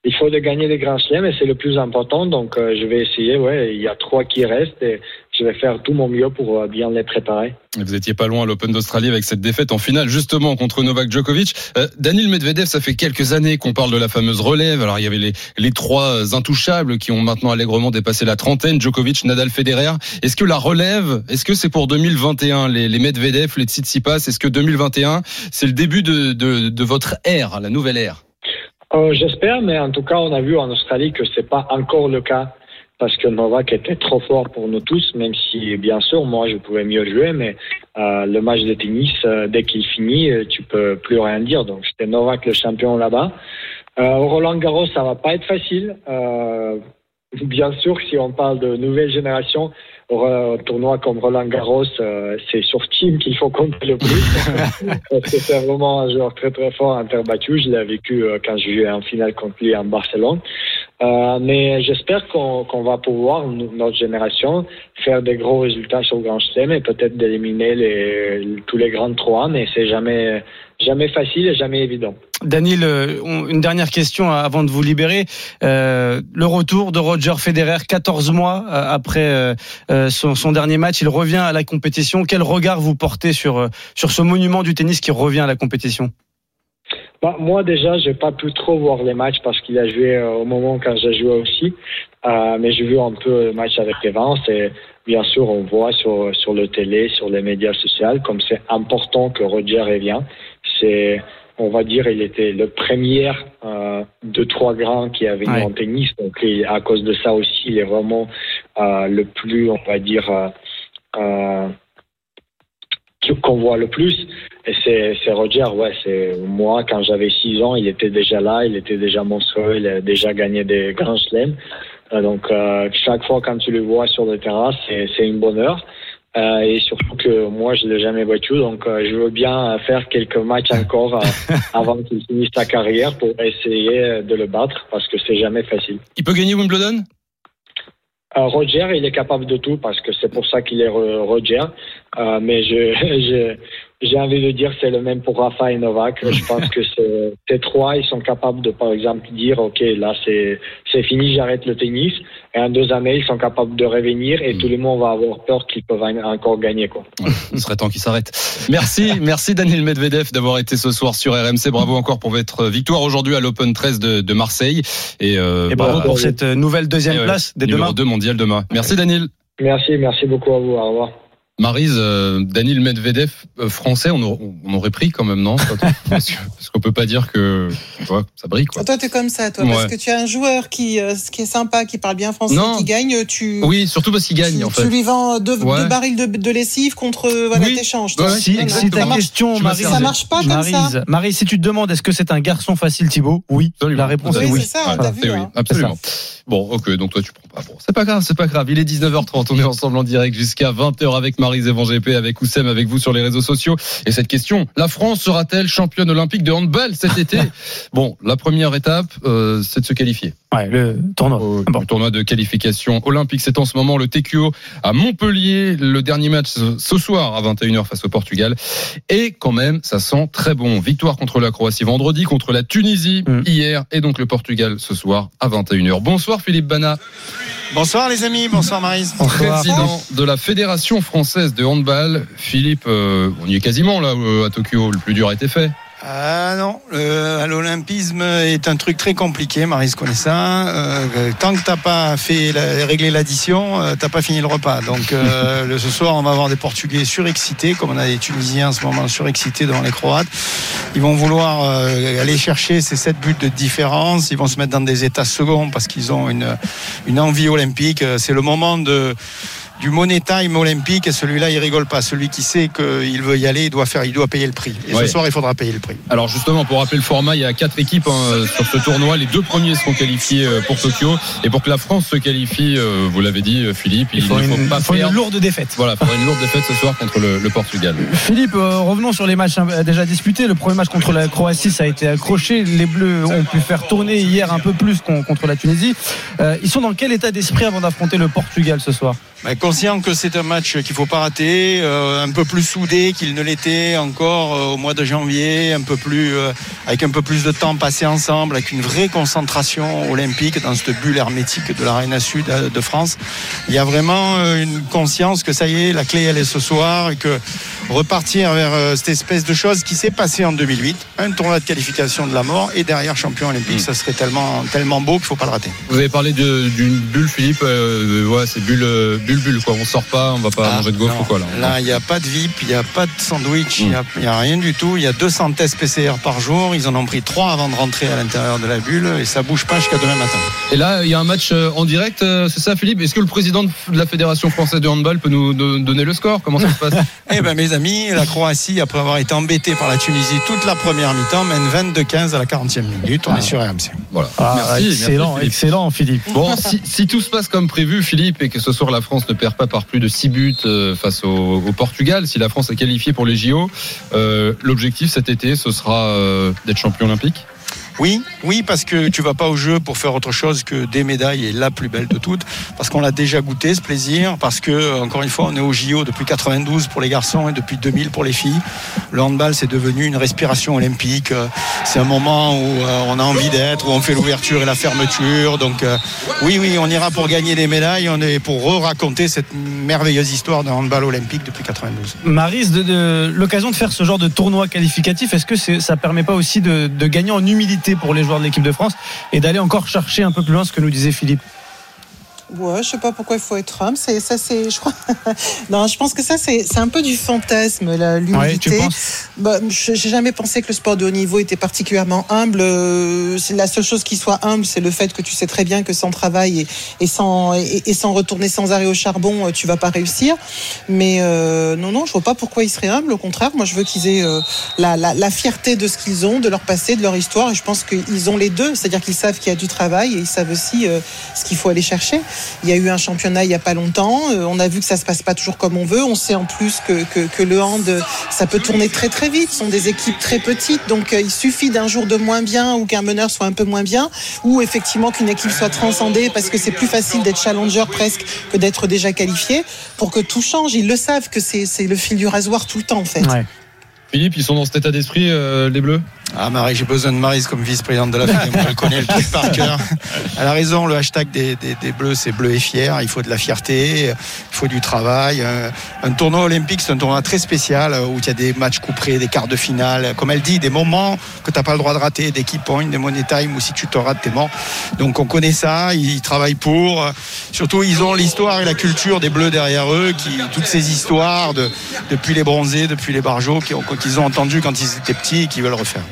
Il faut de gagner des grands chelems et c'est le plus important. Donc, euh, je vais essayer. Ouais, il y a trois qui restent et je vais faire tout mon mieux pour euh, bien les préparer. Vous étiez pas loin à l'Open d'Australie avec cette défaite en finale, justement contre Novak Djokovic. Euh, Daniel Medvedev, ça fait quelques années qu'on parle de la fameuse relève. Alors il y avait les, les trois intouchables qui ont maintenant allègrement dépassé la trentaine, Djokovic, Nadal, Federer. Est-ce que la relève, est-ce que c'est pour 2021 les, les Medvedev, les Tsitsipas? Est-ce que 2021 c'est le début de, de, de votre ère, la nouvelle ère? Euh, J'espère, mais en tout cas on a vu en Australie que c'est pas encore le cas parce que Novak était trop fort pour nous tous, même si bien sûr moi je pouvais mieux jouer, mais euh, le match de tennis, euh, dès qu'il finit, euh, tu peux plus rien dire. Donc c'était Novak le champion là-bas. Euh, Roland Garros, ça va pas être facile. Bien sûr, si on parle de nouvelle génération, au un tournoi comme Roland Garros, c'est sur Team qu'il faut compter le plus. Parce que c'est vraiment un joueur très très fort battue. Je l'ai vécu quand j'ai joué en finale contre lui en Barcelone. Euh, mais j'espère qu'on qu'on va pouvoir, notre génération, faire des gros résultats sur le Grand Chelem et peut-être d'éliminer les, tous les grands trois, mais c'est jamais, jamais facile et jamais évident. Daniel, euh, une dernière question avant de vous libérer. Euh, le retour de Roger Federer, 14 mois euh, après son, son dernier match, il revient à la compétition. Quel regard vous portez sur, sur ce monument du tennis qui revient à la compétition? Moi déjà, j'ai pas pu trop voir les matchs parce qu'il a joué euh, au moment quand j'ai joué aussi. Euh, mais j'ai vu un peu le match avec Evans et bien sûr on voit sur sur le télé, sur les médias sociaux comme c'est important que Roger revienne. C'est on va dire il était le premier euh, de trois grands qui a venu Ouais. en tennis donc à cause de ça aussi il est vraiment euh, le plus on va dire euh, euh, qu'on voit le plus. Et c'est, c'est Roger, ouais, c'est moi, quand j'avais 6 ans, il était déjà là, il était déjà monstrueux, il a déjà gagné des grands chelems. Euh, donc, euh, chaque fois quand tu le vois sur le terrain, c'est, c'est une bonne heure. Euh, et surtout que moi, je l'ai jamais battu, donc euh, je veux bien faire quelques matchs encore euh, avant qu'il finisse sa carrière pour essayer de le battre, parce que c'est jamais facile. Il peut gagner Wimbledon? Roger, il est capable de tout parce que c'est pour ça qu'il est Ro- Roger. Euh, mais je, je- j'ai envie de dire c'est le même pour Rafa et Novak. Je pense que ces trois, ils sont capables de, par exemple, dire ok, là c'est c'est fini, j'arrête le tennis. Et en deux années, ils sont capables de revenir et tout le monde va avoir peur qu'ils peuvent encore gagner quoi. Il serait temps qu'il s'arrête. Merci, merci Daniel Medvedev d'avoir été ce soir sur RMC. Bravo encore pour votre victoire aujourd'hui à l'Open 13 de, de Marseille. Et, euh, Et bravo bah, pour cette nouvelle deuxième ouais, place dès numéro demain. 2 mondial demain. Merci Daniel. Merci, merci beaucoup à vous. Au revoir. Marise, euh, Daniel Medvedev, euh, français, on, aurait- on aurait pris quand même, non Parce qu'on peut pas dire que tu vois, ça brille, quoi. Toi, t'es comme ça, toi, parce que tu as un joueur qui, euh, qui est sympa, qui parle bien français, Non. qui gagne, tu, Oui, surtout parce qu'il gagne, tu, en fait. tu lui vends deux, Ouais. deux barils de, de lessive contre voilà, Oui. t'échanges. Ouais, toi. Si, Non, non, si ta ça marche- question, Marise, ça marche pas comme ça. Maryse, si tu te demandes est-ce que c'est un garçon facile, Thibaut? Oui. Absolument. La réponse est Oui, oui. c'est ça, t'as vu. oui, hein. absolument. Bon, ok, donc toi tu prends pas. Bon, c'est pas grave, c'est pas grave. Il est 19h30, on est ensemble en direct jusqu'à 20h avec Marise et Van GP, avec Oussem, avec vous sur les réseaux sociaux. Et cette question, la France sera-t-elle championne olympique de handball cet été? Bon, la première étape, euh, c'est de se qualifier. Ouais, le tournoi. au Bon. au tournoi de qualification olympique. C'est en ce moment le TQO à Montpellier. Le dernier match ce- ce soir à 21h face au Portugal. Et quand même, ça sent très bon. Victoire contre la Croatie vendredi, contre la Tunisie Mm. hier et donc le Portugal ce soir à 21h. Bonsoir Philippe Bana, Bonsoir les amis, bonsoir Marise. président de la Fédération française de handball. Philippe, euh, on y est quasiment là euh, à Tokyo. Le plus dur a été fait. Ah non, l'olympisme est un truc très compliqué, Marise connaît ça. Euh, tant que t'as pas fait la- régler l'addition, euh, t'as pas fini le repas. Donc le, ce soir, on va avoir des Portugais surexcités, comme on a des Tunisiens en ce moment surexcités devant les Croates. Ils vont vouloir aller chercher ces sept buts de différence. Ils vont se mettre dans des états seconds parce qu'ils ont une, une envie olympique. C'est le moment de du money time olympique et celui-là il rigole pas celui qui sait qu'il veut y aller il doit faire il doit payer le prix et Ouais. ce soir il faudra payer le prix Alors justement, pour rappeler le format, il y a quatre équipes hein, sur ce tournoi. Les deux premiers seront qualifiés euh, pour Tokyo. Et pour que la France se qualifie, euh, vous l'avez dit, euh, Philippe, il, Il faut ne faut une, pas faut une lourde défaite. Voilà, il faudra une lourde défaite ce soir contre le, le Portugal. Philippe, revenons sur les matchs euh, déjà disputés. Le premier match contre la Croatie, ça a été accroché. Les Bleus ont pu faire tourner hier un peu plus contre la Tunisie. Ils sont dans quel état d'esprit avant d'affronter le Portugal ce soir? Mais conscient que c'est un match qu'il faut pas rater, euh, un peu plus soudé qu'il ne l'était encore euh, au mois de janvier, un peu plus euh, avec un peu plus de temps passé ensemble, avec une vraie concentration olympique dans cette bulle hermétique de l'Arena Sud de France. Il y a vraiment une conscience que ça y est, la clé elle est ce soir et que repartir vers cette espèce de chose qui s'est passée en 2008, un tournoi de qualification de la mort et derrière champion olympique, ça serait tellement tellement beau qu'il faut pas le rater. Vous avez parlé d'une bulle, Philippe. ouais, c'est bulle, euh, bulle, bulle. Quoi. On sort pas, on va pas Ah, manger de gaufre ou quoi là. Là, il n'y a pas de VIP, il n'y a pas de sandwich, il n'y a, y a rien du tout. Il y a 200 tests PCR par jour. Ils en ont pris trois avant de rentrer à l'intérieur de la bulle et ça bouge pas jusqu'à demain matin. Et là, il y a un match euh, en direct, euh, c'est ça, Philippe? Est-ce que le président de la Fédération française de handball peut nous do- donner le score? Comment ça se passe? Eh ben, mes amis. La Croatie, après avoir été embêtée par la Tunisie toute la première mi-temps, mène 22-15 à la 40e minute. On est sur RMC. Voilà. Ah, merci, excellent, merci, Philippe. excellent, Philippe. Bon, si, si tout se passe comme prévu, Philippe, et que ce soir la France ne perd pas par plus de 6 buts euh, face au, au Portugal, si la France est qualifiée pour les JO, euh, l'objectif cet été, ce sera euh, d'être champion olympique? Oui, oui, parce que tu vas pas au jeu pour faire autre chose que des médailles et la plus belle de toutes, parce qu'on l'a déjà goûté ce plaisir, parce que encore une fois on est au JO depuis 92 pour les garçons et depuis 2000 pour les filles. Le handball c'est devenu une respiration olympique. C'est un moment où euh, on a envie d'être, où on fait l'ouverture et la fermeture. Donc euh, oui, oui, on ira pour gagner des médailles, on est pour re-raconter cette merveilleuse histoire de handball olympique depuis 92. Marise, de, de- l'occasion de faire ce genre de tournoi qualificatif, est-ce que c'est- ça permet pas aussi de gagner en humilité pour les joueurs de l'équipe de France et d'aller encore chercher un peu plus loin ce que nous disait Philippe Ouais, je sais pas pourquoi il faut être homme. C'est ça, c'est, je crois. non, je pense que ça, c'est, c'est un peu du fantasme, la- l'humilité. Ouais, bah, j'ai jamais pensé que le sport de haut niveau était particulièrement humble. Euh, la seule chose qui soit humble, c'est le fait que tu sais très bien que sans travail et, et sans et, et sans retourner sans arrêt au charbon, euh, tu vas pas réussir. Mais euh, non, non, je vois pas pourquoi ils seraient humbles. Au contraire, moi, je veux qu'ils aient euh, la, la, la fierté de ce qu'ils ont, de leur passé, de leur histoire. Et je pense qu'ils ont les deux, c'est-à-dire qu'ils savent qu'il y a du travail et ils savent aussi euh, ce qu'il faut aller chercher. Il y a eu un championnat il y a pas longtemps. Euh, on a vu que ça se passe pas toujours comme on veut. On sait en plus que, que, que le hand, ça peut tourner très très vite. Ce sont des équipes très petites, donc euh, il suffit d'un jour de moins bien ou qu'un meneur soit un peu moins bien, ou effectivement qu'une équipe soit transcendée parce que c'est plus facile d'être challenger presque que d'être déjà qualifié pour que tout change. Ils le savent que c'est c'est le fil du rasoir tout le temps en fait. Ouais. Philippe, ils sont dans cet état d'esprit, euh, les Bleus? Ah Marie, j'ai besoin de Marise comme vice-présidente de la FIDE. Elle connaît le truc par cœur. Elle a raison, le hashtag des, Bleus, c'est bleu et fier. Il faut de la fierté, il faut du travail. Un, un tournoi olympique, c'est un tournoi très spécial euh, où il y a des matchs couperés, des quarts de finale. Comme elle dit, des moments que tu n'as pas le droit de rater, des key points, des money time où si tu te rates, t'es mort. Donc on connaît ça, ils travaillent pour. Surtout, ils ont l'histoire et la culture des Bleus derrière eux, qui, toutes ces histoires de, depuis les bronzés, depuis les barjots, qui ont- qu'ils ont entendu quand ils étaient petits et qui veulent refaire.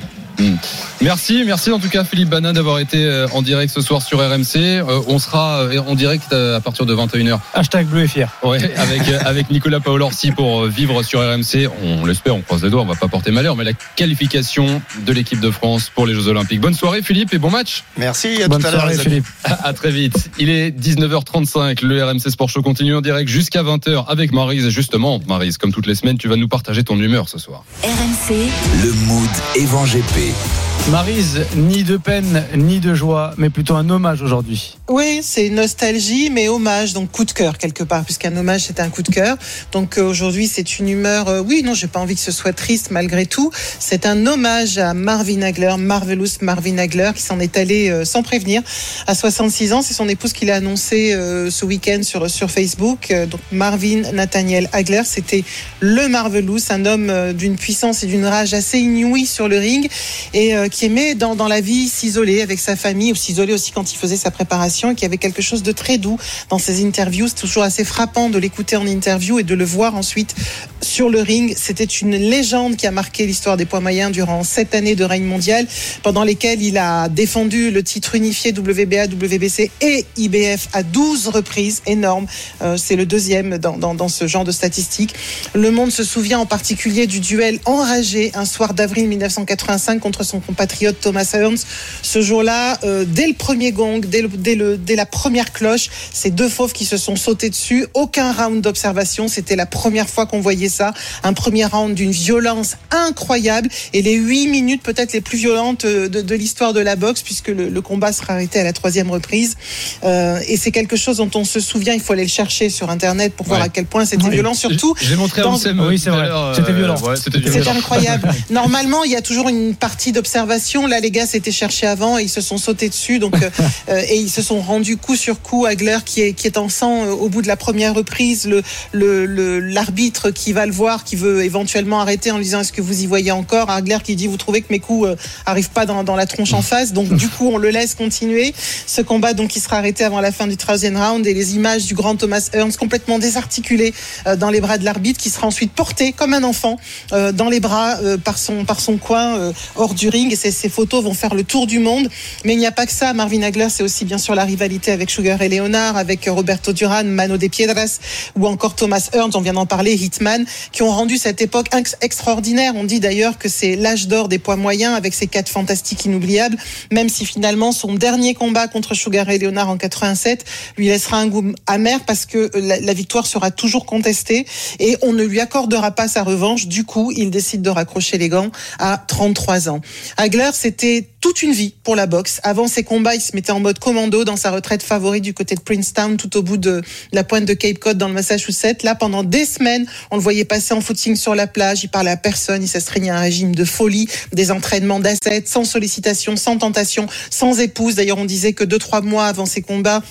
Merci, merci en tout cas Philippe Banin d'avoir été euh, en direct ce soir sur RMC. Euh, on sera euh, en direct à partir de 21h. Hashtag bleu et fier. Ouais, avec avec Nicolas Paolorsi pour vivre sur RMC. On l'espère, on croise les doigts, on va pas porter malheur, mais la qualification de l'équipe de France pour les Jeux Olympiques. Bonne soirée Philippe et bon match. Merci, à Bonne tout à l'heure. Philippe. À très vite. Il est 19h35. Le RMC Sport Show continue en direct jusqu'à 20h avec Marise. Et Justement, Marise, comme toutes les semaines, tu vas nous partager ton humeur ce soir. RMC, Le mood Evan GP. Marise, ni de peine, ni de joie, mais plutôt un hommage aujourd'hui. Oui, c'est nostalgie, mais hommage, donc coup de cœur quelque part, puisqu'un hommage c'est un coup de cœur. Donc euh, aujourd'hui c'est une humeur. euh, oui, non, j'ai pas envie que ce soit triste malgré tout. C'est un hommage à Marvin Hagler, Marvelous Marvin Hagler, qui s'en est allé euh, sans prévenir à 66 ans. C'est son épouse qui l'a annoncé ce week-end sur sur Facebook. Donc Marvin Nathaniel Hagler, c'était le Marvelous, un homme d'une puissance et d'une rage assez inouïe sur le ring et qui aimait dans, dans la vie s'isoler avec sa famille ou s'isoler aussi quand il faisait sa préparation et qui avait quelque chose de très doux dans ses interviews. C'est toujours assez frappant de l'écouter en interview et de le voir ensuite sur le ring. C'était une légende qui a marqué l'histoire des poids moyens durant sept années de règne mondial pendant lesquelles il a défendu le titre unifié WBA, WBC et IBF à 12 reprises. Énorme. Euh, C'est le deuxième dans, dans, dans ce genre de statistiques. Le monde se souvient en particulier du duel enragé un soir d'avril 1985 contre son compatriote Thomas Hearns. Ce jour-là, euh, dès le premier gong, dès, le- dès, le, dès la première cloche, ces deux fauves qui se sont sautés dessus. Aucun round d'observation. C'était la première fois qu'on voyait ça. Un premier round d'une violence incroyable et les huit minutes peut-être les plus violentes euh, de, de l'histoire de la boxe puisque le, le combat sera arrêté à la troisième reprise. Euh, et c'est quelque chose dont on se souvient. Il faut aller le chercher sur Internet pour voir à quel point c'était Ouais. violent. Surtout, J'ai montré à dans- Oui, c'est à vrai. l'heure, C'était violent. ouais, c'était incroyable. Normalement, il y a toujours une partie d'observation. Là, les gars s'étaient cherchés avant et ils se sont sautés dessus. Donc, euh, euh, et ils se sont rendus coup sur coup. Hagler qui est qui est en sang euh, au bout de la première reprise. Le le le- l'arbitre qui va le voir, qui veut éventuellement arrêter en lui disant est-ce que vous y voyez encore? Hagler qui dit vous trouvez que mes coups euh, arrivent pas dans dans la tronche en face. Donc du coup, on le laisse continuer ce combat. Donc, il sera arrêté avant la fin du troisième round et les images du grand Thomas Hearns complètement désarticulé euh, dans les bras de l'arbitre qui sera ensuite porté comme un enfant dans les bras par son par son coin hors du ring. Ces, photos vont faire le tour du monde. Mais il n'y a pas que ça. Marvin Hagler, c'est aussi bien sûr la rivalité avec Sugar et Leonard, avec Roberto Duran, Mano de Piedras ou encore Thomas Hearns, on vient d'en parler, Hitman, qui ont rendu cette époque ex- extraordinaire. On dit d'ailleurs que c'est l'âge d'or des poids moyens avec ces quatre fantastiques inoubliables, même si finalement son dernier combat contre Sugar et Leonard en 87 lui laissera un goût amer parce que la victoire sera toujours contestée et on ne lui accordera pas sa revanche. Du coup, il décide de raccrocher les gants à 33 ans. Hagler, c'était toute une vie pour la boxe. Avant ses combats, il se mettait en mode commando dans sa retraite favorite du côté de Princetown, tout au bout de la pointe de Cape Cod dans le Massachusetts. Là, pendant des semaines, on le voyait passer en footing sur la plage. Il parlait à personne. Il s'astreignait à un régime de folie, des entraînements d'assets, sans sollicitation, sans tentation, sans épouse. D'ailleurs, on disait que deux, trois mois avant ses combats,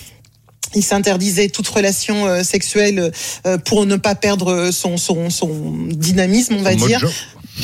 il s'interdisait toute relation euh, sexuelle euh, pour ne pas perdre son, son, son dynamisme, on va Son dire. mojo.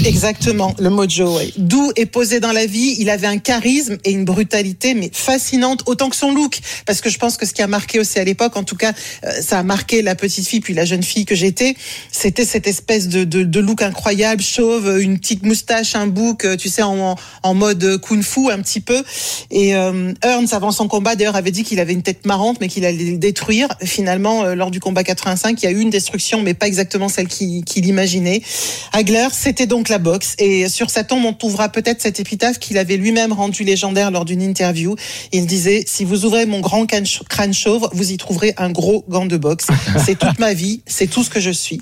Exactement, le mojo. ouais. Doux et posé dans la vie, il avait un charisme et une brutalité, mais fascinante, autant que son look. Parce que je pense que ce qui a marqué aussi à l'époque, en tout cas, euh, ça a marqué la petite fille puis la jeune fille que j'étais, c'était cette espèce de, de, de look incroyable, chauve, une petite moustache, un bouc, euh, tu sais, en, en mode kung-fu un petit peu. Et euh, Hearns, avant son combat, d'ailleurs, avait dit qu'il avait une tête marrante, mais qu'il allait le détruire. Finalement, euh, lors du combat 85, il y a eu une destruction, mais pas exactement celle qu'il qu'il imaginait. Hagler, c'était donc la boxe. Et sur sa tombe, on trouvera peut-être cette épitaphe qu'il avait lui-même rendue légendaire lors d'une interview. Il disait, si vous ouvrez mon grand crâne chau- crâne chauve, vous y trouverez un gros gant de boxe. C'est toute ma vie, c'est tout ce que je suis.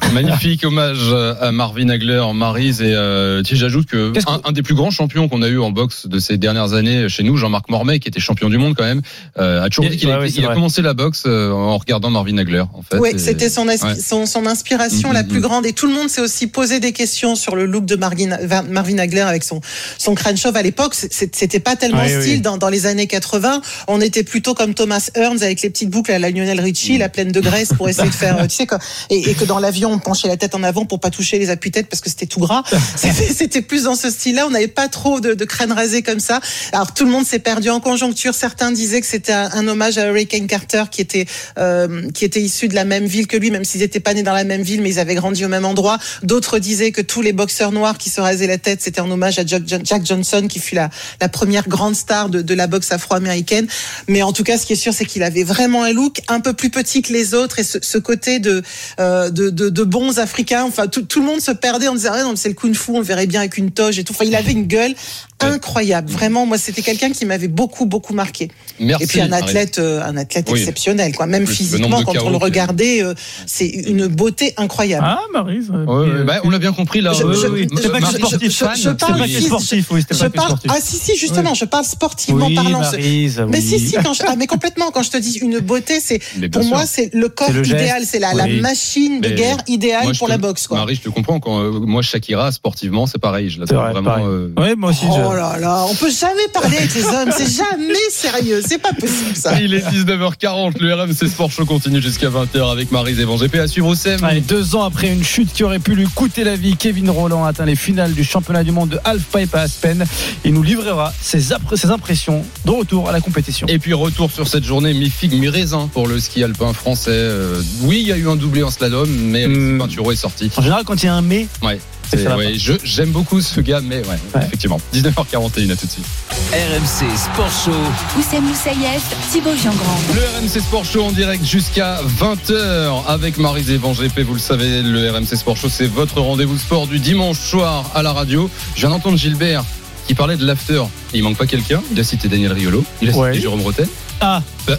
Magnifique hommage à Marvin Hagler, Maryse et euh, j'ajoute que Qu'est-ce que- un, un des plus grands champions qu'on a eu en boxe de ces dernières années chez nous, Jean-Marc Mormet, qui était champion du monde quand même, euh, a toujours dit qu'il ouais, a, ouais, il commencé la boxe euh, en regardant Marvin Hagler. En fait, Oui, c'était son, ouais. son, son inspiration Mhm, la mhm. plus grande. Et tout le monde s'est aussi posé des questions sur le look de Marvin, Marvin Hagler avec son, son crâne chauve à l'époque. C'était pas tellement oui. style dans, dans les années 80. On était plutôt comme Thomas Hearns avec les petites boucles à la Lionel Richie, la pleine de graisse pour essayer de faire, euh, tu sais, quoi. Et, et que dans l'avion, on penchait la tête en avant pour pas toucher les appuis-têtes parce que c'était tout gras. C'était plus dans ce style-là. On n'avait pas trop de, de crâne rasé comme ça. Alors tout le monde s'est perdu en conjoncture. Certains disaient que c'était un, un hommage à Hurricane Carter qui était euh, qui était issu de la même ville que lui, même s'ils n'étaient pas nés dans la même ville, mais ils avaient grandi au même endroit. D'autres disaient que tous les boxeurs noirs qui se rasaient la tête, c'était en hommage à Jack, Jack Johnson, qui fut la, la première grande star de, de la boxe afro-américaine. Mais en tout cas, ce qui est sûr, c'est qu'il avait vraiment un look un peu plus petit que les autres et ce, ce côté de, euh, de, de, de bons africains. Enfin, tout, tout le monde se perdait en disant, ah, c'est le kung-fu, on le verrait bien avec une toge et tout. Enfin, il avait une gueule incroyable. Vraiment, moi, c'était quelqu'un qui m'avait beaucoup, beaucoup marqué. Merci. Et puis un athlète, euh, un athlète Oui. exceptionnel, quoi. Même physiquement, quand on le regardait, euh, c'est une beauté incroyable. Ah, Maryse. Ouais, bah, on l'a bien compris là. Je- euh, je- oui, c'est pas sportif je- fan, je parle pas sportif, oui, Je parle, sportif. ah si si justement, je parle sportivement Oui, parlant. Maryse, Mais si si, quand je, ah, mais complètement. Quand je te dis une beauté, c'est pour moi c'est le corps idéal, c'est la, machine de guerre idéale je pour la boxe quoi. Marie, je te comprends. Quand euh, moi, Shakira, sportivement, c'est pareil. Je la trouve vrai, vraiment. Ouais, moi aussi. Oh là là, on peut jamais parler avec les hommes, c'est jamais sérieux, c'est pas possible ça. Il est 19h40, le RMC Sport Show continue jusqu'à 20h avec Marie et GP à suivre au SEM. Allez, deux ans après une chute qui aurait pu lui coûter la vie, Kevin Roland a atteint les finales du championnat du monde de halfpipe à Aspen. Il nous livrera ses, impressions de retour à la compétition. Et puis retour sur cette journée mi-figue, mi-raisin pour le ski alpin français. Euh, oui, il y a eu un doublé en slalom, mais Hmm. Pinturo est sorti. En général, quand il y a un mais, Ouais. Ouais, je- J'aime beaucoup ce gars, mais ouais, Ouais. effectivement. 19h41, à tout de suite. RMC Sport Show. Oussem Moussaïef, Thibaut Giangrand. Le RMC Sport Show en direct jusqu'à 20h avec Marie Zévan GP. Vous le savez, le RMC Sport Show, c'est votre rendez-vous sport du dimanche soir à la radio. Je viens d'entendre Gilbert qui parlait de l'after. Il manque pas quelqu'un. Il a cité Daniel Riolo. Il a cité Ouais. Jérôme Rotel. ah, Bah,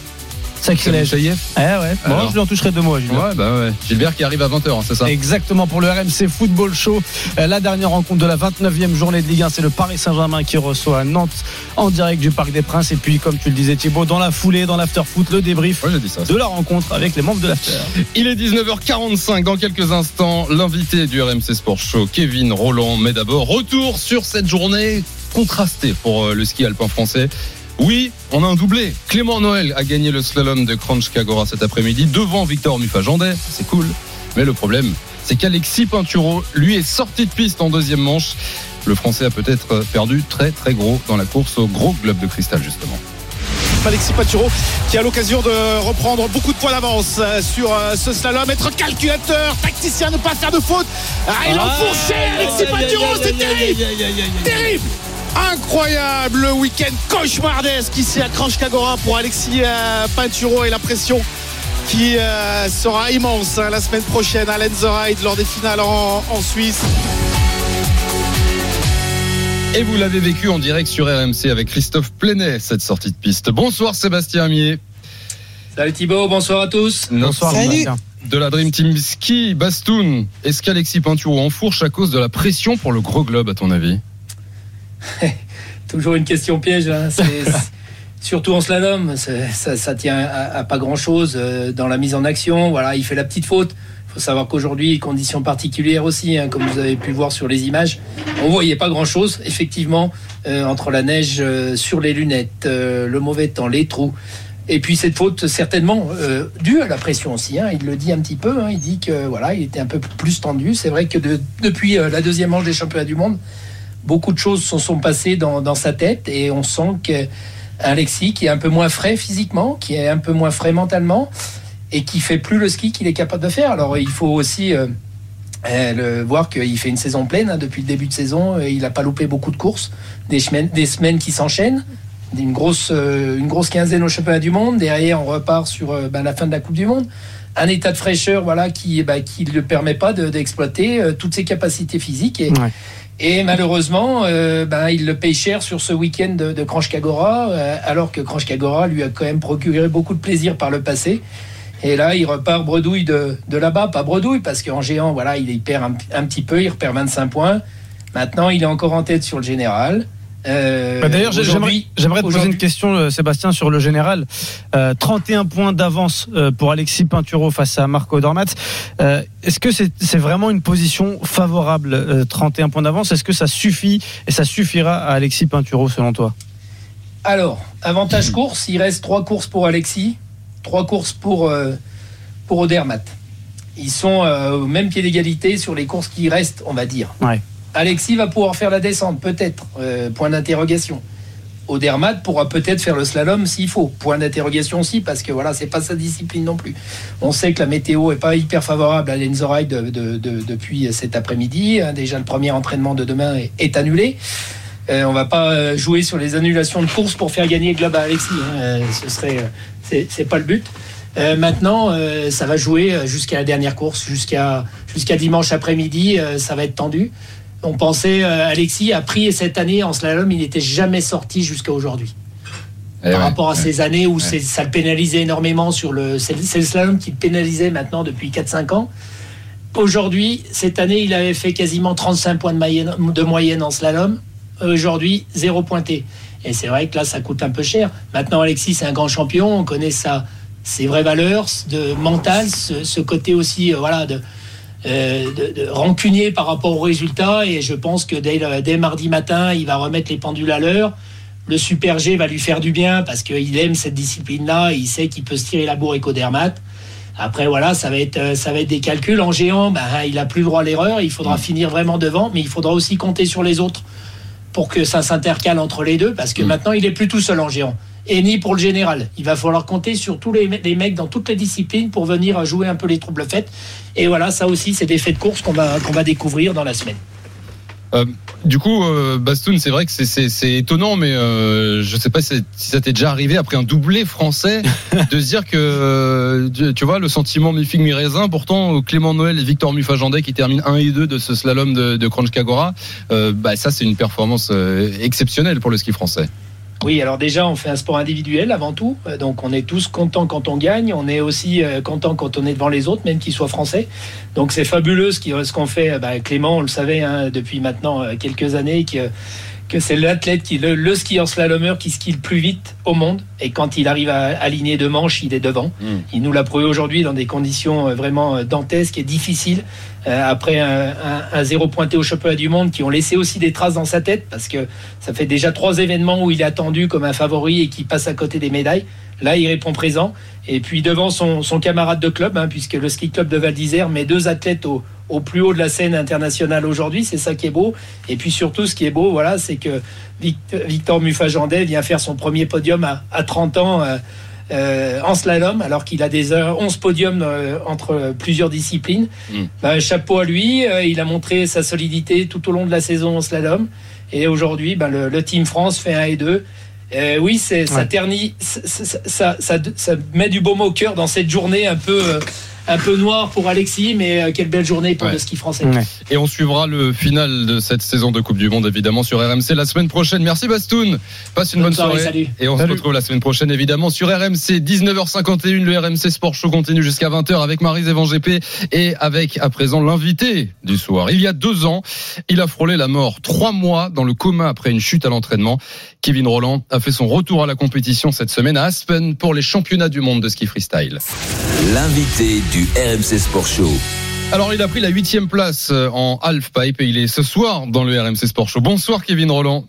sacrilège. Saïef. Eh ouais, bon, Alors. je lui en toucherai deux mots, Julien. Ouais, bah ouais. Gilbert qui arrive à 20h, c'est ça Exactement pour le RMC Football Show. Euh, La dernière rencontre de la 29e journée de Ligue 1, c'est le Paris Saint-Germain qui reçoit Nantes en direct du Parc des Princes. Et puis, comme tu le disais Thibaut, dans la foulée, dans l'after foot, le débrief Ouais, j'ai dit ça. de la rencontre avec les membres de l'after. Il est 19h45 dans quelques instants. L'invité du RMC Sport Show, Kevin Roland. Mais d'abord, retour sur cette journée contrastée pour euh, le ski alpin français. Oui, on a un doublé. Clément Noël a gagné le slalom de Kranjska Kagora cet après-midi devant Victor Mufajandet. C'est cool. Mais le problème, c'est qu'Alexis Pinturo, lui, est sorti de piste en deuxième manche. Le Français a peut-être perdu très très gros dans la course au gros globe de cristal, justement. Alexis Paturo qui a l'occasion de reprendre beaucoup de points d'avance euh, sur euh, ce slalom. Être calculateur, tacticien, ne pas faire de faute. Ah, il a enfourché Alexis Paturo, c'est terrible Terrible Incroyable le week-end cauchemardesque ici à Cranche Cagora pour Alexis euh, Pinturo et la pression qui euh, sera immense hein, la semaine prochaine à Lenzerheide lors des finales en, en Suisse. Et vous l'avez vécu en direct sur RMC avec Christophe Plenet, cette sortie de piste. Bonsoir Sébastien Amier. Salut Thibaut, bonsoir à tous. Bonsoir Salut. De la Dream Team Ski, Bastoun, est-ce qu'Alexis Pinturo enfourche à cause de la pression pour le gros globe à ton avis? Toujours une question piège. hein. Surtout en slalom, ça, ça tient à, à pas grand-chose euh, dans la mise en action. Voilà, il fait la petite faute. Il faut savoir qu'aujourd'hui, conditions particulières aussi, hein, comme vous avez pu voir sur les images, on voyait pas grand-chose, effectivement, euh, entre la neige euh, sur les lunettes, euh, le mauvais temps, les trous. Et puis cette faute, certainement, euh, due à la pression aussi. hein. il le dit un petit peu. hein. il dit que voilà, il était un peu plus tendu. C'est vrai que de- depuis euh, la deuxième manche des championnats du monde, beaucoup de choses se sont passées dans, sa tête et on sent que Alexis, qui est un peu moins frais physiquement, qui est un peu moins frais mentalement et qui fait plus le ski qu'il est capable de faire. Alors il faut aussi euh, euh, voir qu'il fait une saison pleine hein, depuis le début de saison. euh, Il n'a pas loupé beaucoup de courses, des semaines, qui s'enchaînent. Une grosse, une grosse quinzaine au championnat du monde. Derrière, on repart sur ben, la fin de la Coupe du Monde. Un état de fraîcheur voilà, qui ne qui le permet pas de- d'exploiter toutes ses capacités physiques. Et malheureusement, euh, ben, il le paye cher sur ce week-end de, de Cagora, euh, alors que Cranche Cagora lui a quand même procuré beaucoup de plaisir par le passé. Et là, il repart bredouille de, là-bas, pas bredouille, parce qu'en géant, voilà, il, il perd un, un petit peu, il repère 25 points. Maintenant, il est encore en tête sur le général. Euh, Bah, D'ailleurs, j'ai- j'aimerais te poser une question, euh, Sébastien, sur le général. Euh, 31 points d'avance euh, pour Alexis Pinturo face à Marco Dormat. Euh, Est-ce que c'est vraiment une position favorable, euh, 31 points d'avance? Est-ce que ça suffit et ça suffira à Alexis Pinturo, selon toi? Alors, avantage course, il reste trois courses pour Alexis, trois courses pour, pour Odermatt. Ils sont au même pied d'égalité sur les courses qui restent, on va dire. Ouais. Alexis va pouvoir faire la descente, peut-être, euh, point d'interrogation. Odermatt pourra peut-être faire le slalom s'il faut, point d'interrogation aussi, parce que voilà, c'est pas sa discipline non plus. On sait que la météo est pas hyper favorable à de- depuis cet après-midi. hein. Déjà, le premier entraînement de demain est, annulé. Euh, on va pas euh, jouer sur les annulations de course pour faire gagner le globe à Alexis. hein. Euh, ce serait, c'est pas le but. Maintenant, ça va jouer jusqu'à la dernière course, jusqu'à dimanche après-midi. ça va être tendu. On pensait, euh, Alexis a pris cette année en slalom, il n'était jamais sorti jusqu'à aujourd'hui. Eh Par ouais, rapport à ouais. ces années où ça le pénalisait énormément sur le. C'est le slalom qui le pénalisait maintenant depuis 4-5 ans. Aujourd'hui, cette année, il avait fait quasiment 35 points de moyenne, de moyenne en slalom. Aujourd'hui, zéro pointé. Et c'est vrai que là, ça coûte un peu cher. Maintenant, Alexis, c'est un grand champion. On connaît sa, ses vraies valeurs de mental, ce, ce côté aussi, euh, voilà, de, de, de rancunier par rapport aux résultats. Et je pense que dès, dès mardi matin, il va remettre les pendules à l'heure. Le Super G va lui faire du bien parce qu'il aime cette discipline-là. Il sait qu'il peut se tirer la bourre écodermate. Après, voilà, ça va être, euh, ça va être des calculs. En géant, ben, il a plus le droit à l'erreur. Il faudra finir vraiment devant, mais il faudra aussi compter sur les autres pour que ça s'intercale entre les deux, parce que maintenant, il est plus tout seul en géant. Et ni pour le général. Il va falloir compter sur tous les, me- les mecs dans toutes les disciplines pour venir jouer un peu les troubles faits. Et voilà, ça aussi, c'est des faits de course qu'on va, qu'on va découvrir dans la semaine. Euh, du coup, euh, Bastoun, c'est vrai que c'est- étonnant, mais euh, je sais pas si, ça t'est déjà arrivé après un doublé français de se dire que tu- vois le sentiment mi figue mi raisin. Pourtant, Clément Noël et Victor Mufajandet qui terminent 1 et 2 de ce slalom de, de euh, bah ça c'est une performance exceptionnelle pour le ski français. Oui, alors déjà, on fait un sport individuel avant tout. Euh, Donc, on est tous contents quand on gagne. On est aussi euh, contents quand on est devant les autres, même qu'ils soient français. Donc, c'est fabuleux ce qu'on fait. Euh, bah, Clément, on le savait hein, depuis maintenant quelques années, que c'est l'athlète, qui, le, le skieur slalomeur qui skie le plus vite au monde. Et quand il arrive à aligner deux manches, il est devant. Il nous l'a prouvé aujourd'hui dans des conditions euh, vraiment euh, dantesques et difficiles. Euh, après un, un- un zéro pointé au championnat du monde qui ont laissé aussi des traces dans sa tête parce que ça fait déjà trois événements où il est attendu comme un favori et qui passe à côté des médailles. Là, il répond présent. Et puis devant son, son camarade de club, hein, puisque le ski club de Val d'Isère met deux athlètes au, au plus haut de la scène internationale aujourd'hui. C'est ça qui est beau. Et puis surtout, ce qui est beau, voilà, c'est que Victor Mufajandet vient faire son premier podium à, à 30 ans. Euh, euh, en slalom, alors qu'il a des 11 podiums euh, entre plusieurs disciplines. Mm. Bah, chapeau à lui, euh, il a montré sa solidité tout au long de la saison en slalom. Et aujourd'hui, bah, le, le Team France fait 1 et 2. Euh, oui, c'est ça ternit, ça, ça, ça, met du baume au cœur dans cette journée un peu, un peu noire pour Alexis, mais euh, quelle belle journée pour Ouais. le ski français. Et on suivra le final de cette saison de Coupe du Monde évidemment sur RMC la semaine prochaine. Merci Bastoun. Passe une bonne, Bonne soirée, soirée. salut. Et on se retrouve la semaine prochaine évidemment sur RMC 19h51. Le RMC Sport Show continue jusqu'à 20h avec Marise Evan GP et avec à présent l'invité du soir. Il y a deux ans, il a frôlé la mort. Trois mois dans le coma après une chute à l'entraînement. Kevin Roland a fait son retour à la compétition cette semaine à Aspen pour les championnats du monde de ski freestyle. L'invité du RMC Sport Show. Alors, il a pris la huitième place euh, en halfpipe et il est ce soir dans le RMC Sport Show. Bonsoir, Kevin Roland.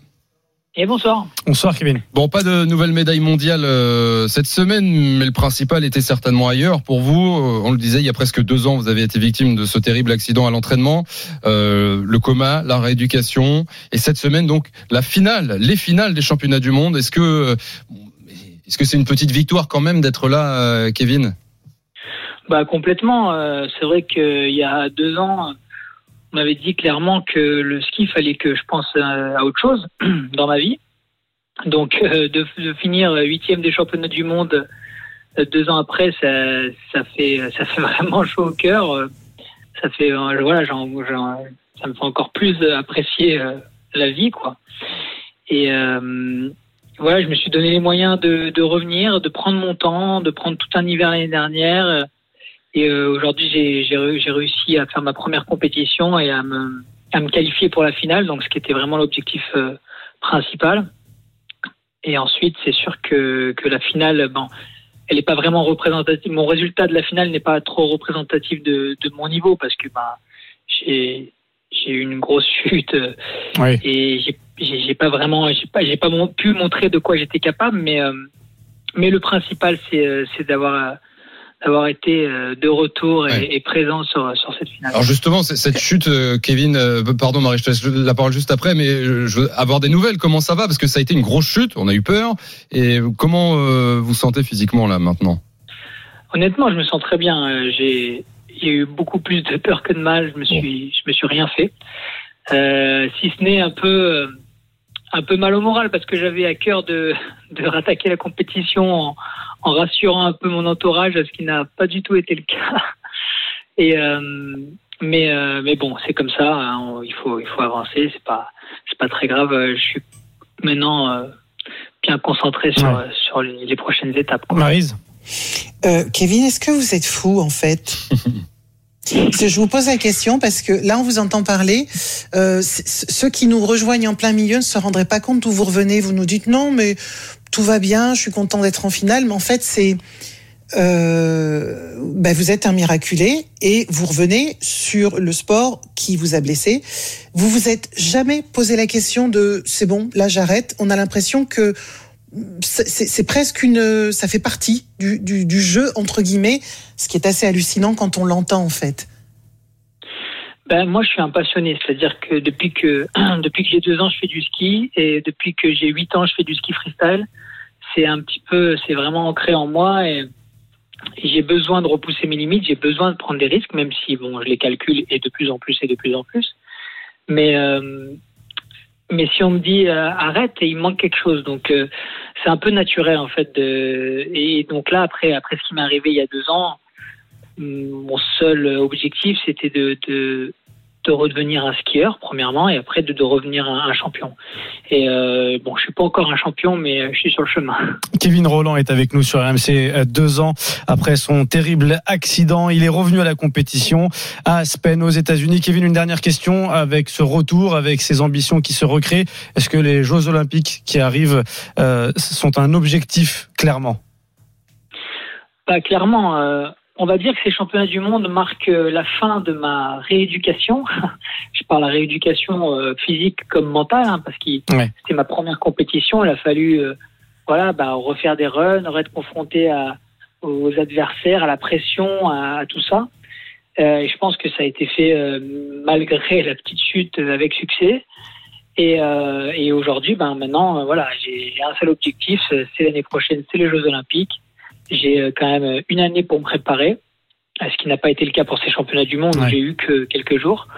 Et bonsoir. Bonsoir, Kevin. Bon, pas de nouvelle médaille mondiale euh, cette semaine, mais le principal était certainement ailleurs. Pour vous, euh, on le disait, il y a presque deux ans, vous avez été victime de ce terrible accident à l'entraînement, euh, le coma, la rééducation, et cette semaine, donc, la finale, les finales des championnats du monde. Est-ce que, euh, est-ce que c'est une petite victoire quand même d'être là, euh, Kevin? Bah complètement. euh, c'est vrai qu'il y a deux ans, on m'avait dit clairement que le ski fallait que je pense à, à autre chose dans ma vie. Donc euh, de, de finir huitième des championnats du monde euh, deux ans après, ça, ça fait ça fait vraiment chaud au cœur. Euh, Ça fait euh, voilà, ça me fait encore plus apprécier euh, la vie quoi. Et euh, voilà, je me suis donné les moyens de, de revenir, de prendre mon temps, de prendre tout un hiver l'année dernière. Et euh, aujourd'hui, j'ai j'ai ré- j'ai réussi à faire ma première compétition et à me, à me qualifier pour la finale, donc ce qui était vraiment l'objectif euh, principal. Et ensuite, c'est sûr que, que la finale, bon, elle n'est pas vraiment représentative. Mon résultat de la finale n'est pas trop représentatif de, de mon niveau parce que bah, j'ai eu une grosse chute euh, Oui. et j'ai- pas vraiment j'ai pas pas pu montrer de quoi j'étais capable mais euh, mais le principal c'est d'avoir d'avoir été euh, de retour et, Ouais. et présent sur sur cette finale. Alors justement, cette chute, euh, Kevin, euh, pardon Marie, je te laisse la parole juste après, mais je veux avoir des nouvelles. Comment ça va? Parce que ça a été une grosse chute, on a eu peur. Et comment vous sentez physiquement là maintenant? Honnêtement, je me sens très bien. J'ai il y a eu beaucoup plus de peur que de mal. Je me suis je me suis rien fait. Euh, si ce n'est un peu euh, un peu mal au moral parce que j'avais à cœur de de rattaquer la compétition en, en rassurant un peu mon entourage, ce qui n'a pas du tout été le cas. Et euh, mais euh, mais bon, c'est comme ça. hein, on- il faut il faut avancer. C'est pas c'est pas très grave. Euh, Je suis maintenant euh, bien concentré sur Ouais. sur les, les prochaines étapes. quoi. Marise? Euh, Kevin, est-ce que vous êtes fou en fait? Je vous pose la question parce que là, on vous entend parler. Euh, ceux qui nous rejoignent en plein milieu ne se rendraient pas compte d'où vous revenez. Vous nous dites non, mais tout va bien, je suis content d'être en finale. Mais en fait, c'est euh, ben, vous êtes un miraculé et vous revenez sur le sport qui vous a blessé. Vous vous êtes jamais posé la question de c'est bon, là j'arrête. On a l'impression que c'est presque une, ça fait partie du, jeu entre guillemets, ce qui est assez hallucinant quand on l'entend en fait. Ben, moi, je suis un passionné, c'est-à-dire que depuis que depuis que j'ai deux ans, je fais du ski et depuis que j'ai huit ans, je fais du ski freestyle. C'est un petit peu, c'est vraiment ancré en moi et, et j'ai besoin de repousser mes limites, j'ai besoin de prendre des risques, même si bon, je les calcule et de plus en plus et de plus en plus. Mais euh, mais si on me dit euh, arrête, il me manque quelque chose, donc euh, c'est un peu naturel en fait. De, et donc là, après après ce qui m'est arrivé il y a deux ans, mon seul objectif, c'était de, de redevenir un skieur, premièrement, et après de, de revenir un, un champion. Et euh, bon, je suis pas encore un champion, mais je suis sur le chemin. Kevin Roland est avec nous sur RMC euh, deux ans après son terrible accident. Il est revenu à la compétition à Aspen aux États-Unis. Kevin, une dernière question avec ce retour, avec ses ambitions qui se recréent. Est-ce que les Jeux Olympiques qui arrivent euh, sont un objectif clairement? Bah, clairement, euh, on va dire que ces championnats du monde marquent euh, la fin de ma rééducation. je parle de rééducation euh, physique comme mentale, hein, parce que Ouais. c'était ma première compétition. Il a fallu euh, voilà, bah, refaire des runs, être confronté à, aux adversaires, à la pression, à, à tout ça. Euh, et je pense que ça a été fait euh, malgré la petite chute avec succès. Et, et aujourd'hui, ben maintenant, voilà, j'ai un seul objectif, c'est l'année prochaine, c'est les Jeux Olympiques. J'ai euh, quand même une année pour me préparer, ce qui n'a pas été le cas pour ces championnats du monde où Ouais. j'ai eu que quelques jours.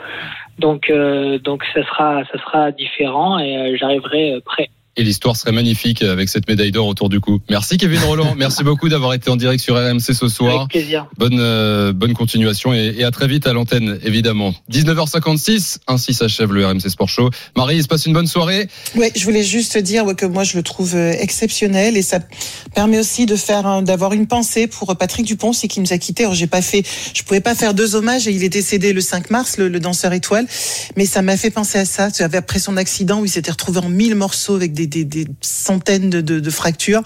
Donc, euh, donc ça sera, ça sera différent et euh, j'arriverai euh, prêt. Et l'histoire serait magnifique avec cette médaille d'or autour du cou. Merci Kevin Roland. Merci beaucoup d'avoir été en direct sur RMC ce soir. Avec plaisir. Bonne, euh, bonne continuation et, et à très vite à l'antenne, évidemment. 19h56, ainsi s'achève le RMC Sport Show. Marie, il se passe une bonne soirée. Ouais, je voulais juste dire ouais, que moi je le trouve euh, exceptionnel et ça permet aussi de faire d'avoir une pensée pour Patrick Dupont, c'est qui nous a quittés. Alors j'ai pas fait, je pouvais pas faire deux hommages et il est décédé le 5 mars, le, le danseur étoile, mais ça m'a fait penser à ça. Tu avais après son accident où il s'était retrouvé en mille morceaux avec des, des, des centaines de, de, de fractures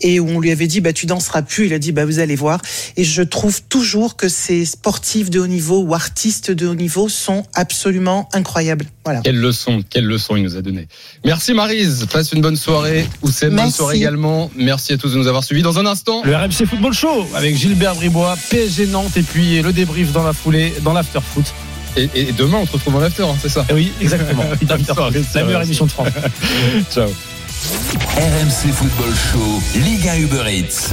et où on lui avait dit bah tu danseras plus. Il a dit bah vous allez voir. Et je trouve toujours que ces sportifs de haut niveau ou artistes de haut niveau sont absolument incroyables. Voilà. Quelle leçon, quelle leçon il nous a donné. Merci Marise, passe une bonne soirée. Oussem, bonne Merci. soirée également. Merci à tous de nous avoir suivis. Dans un instant, Le RMC Football Show avec Gilbert Bribois, PSG Nantes et puis le débrief dans la foulée, dans l'after foot. Et, et demain on se retrouve en after, hein, c'est ça Oui, exactement. La meilleure émission de France. Ciao. RMC Football Show, Ligue 1 Uber Eats.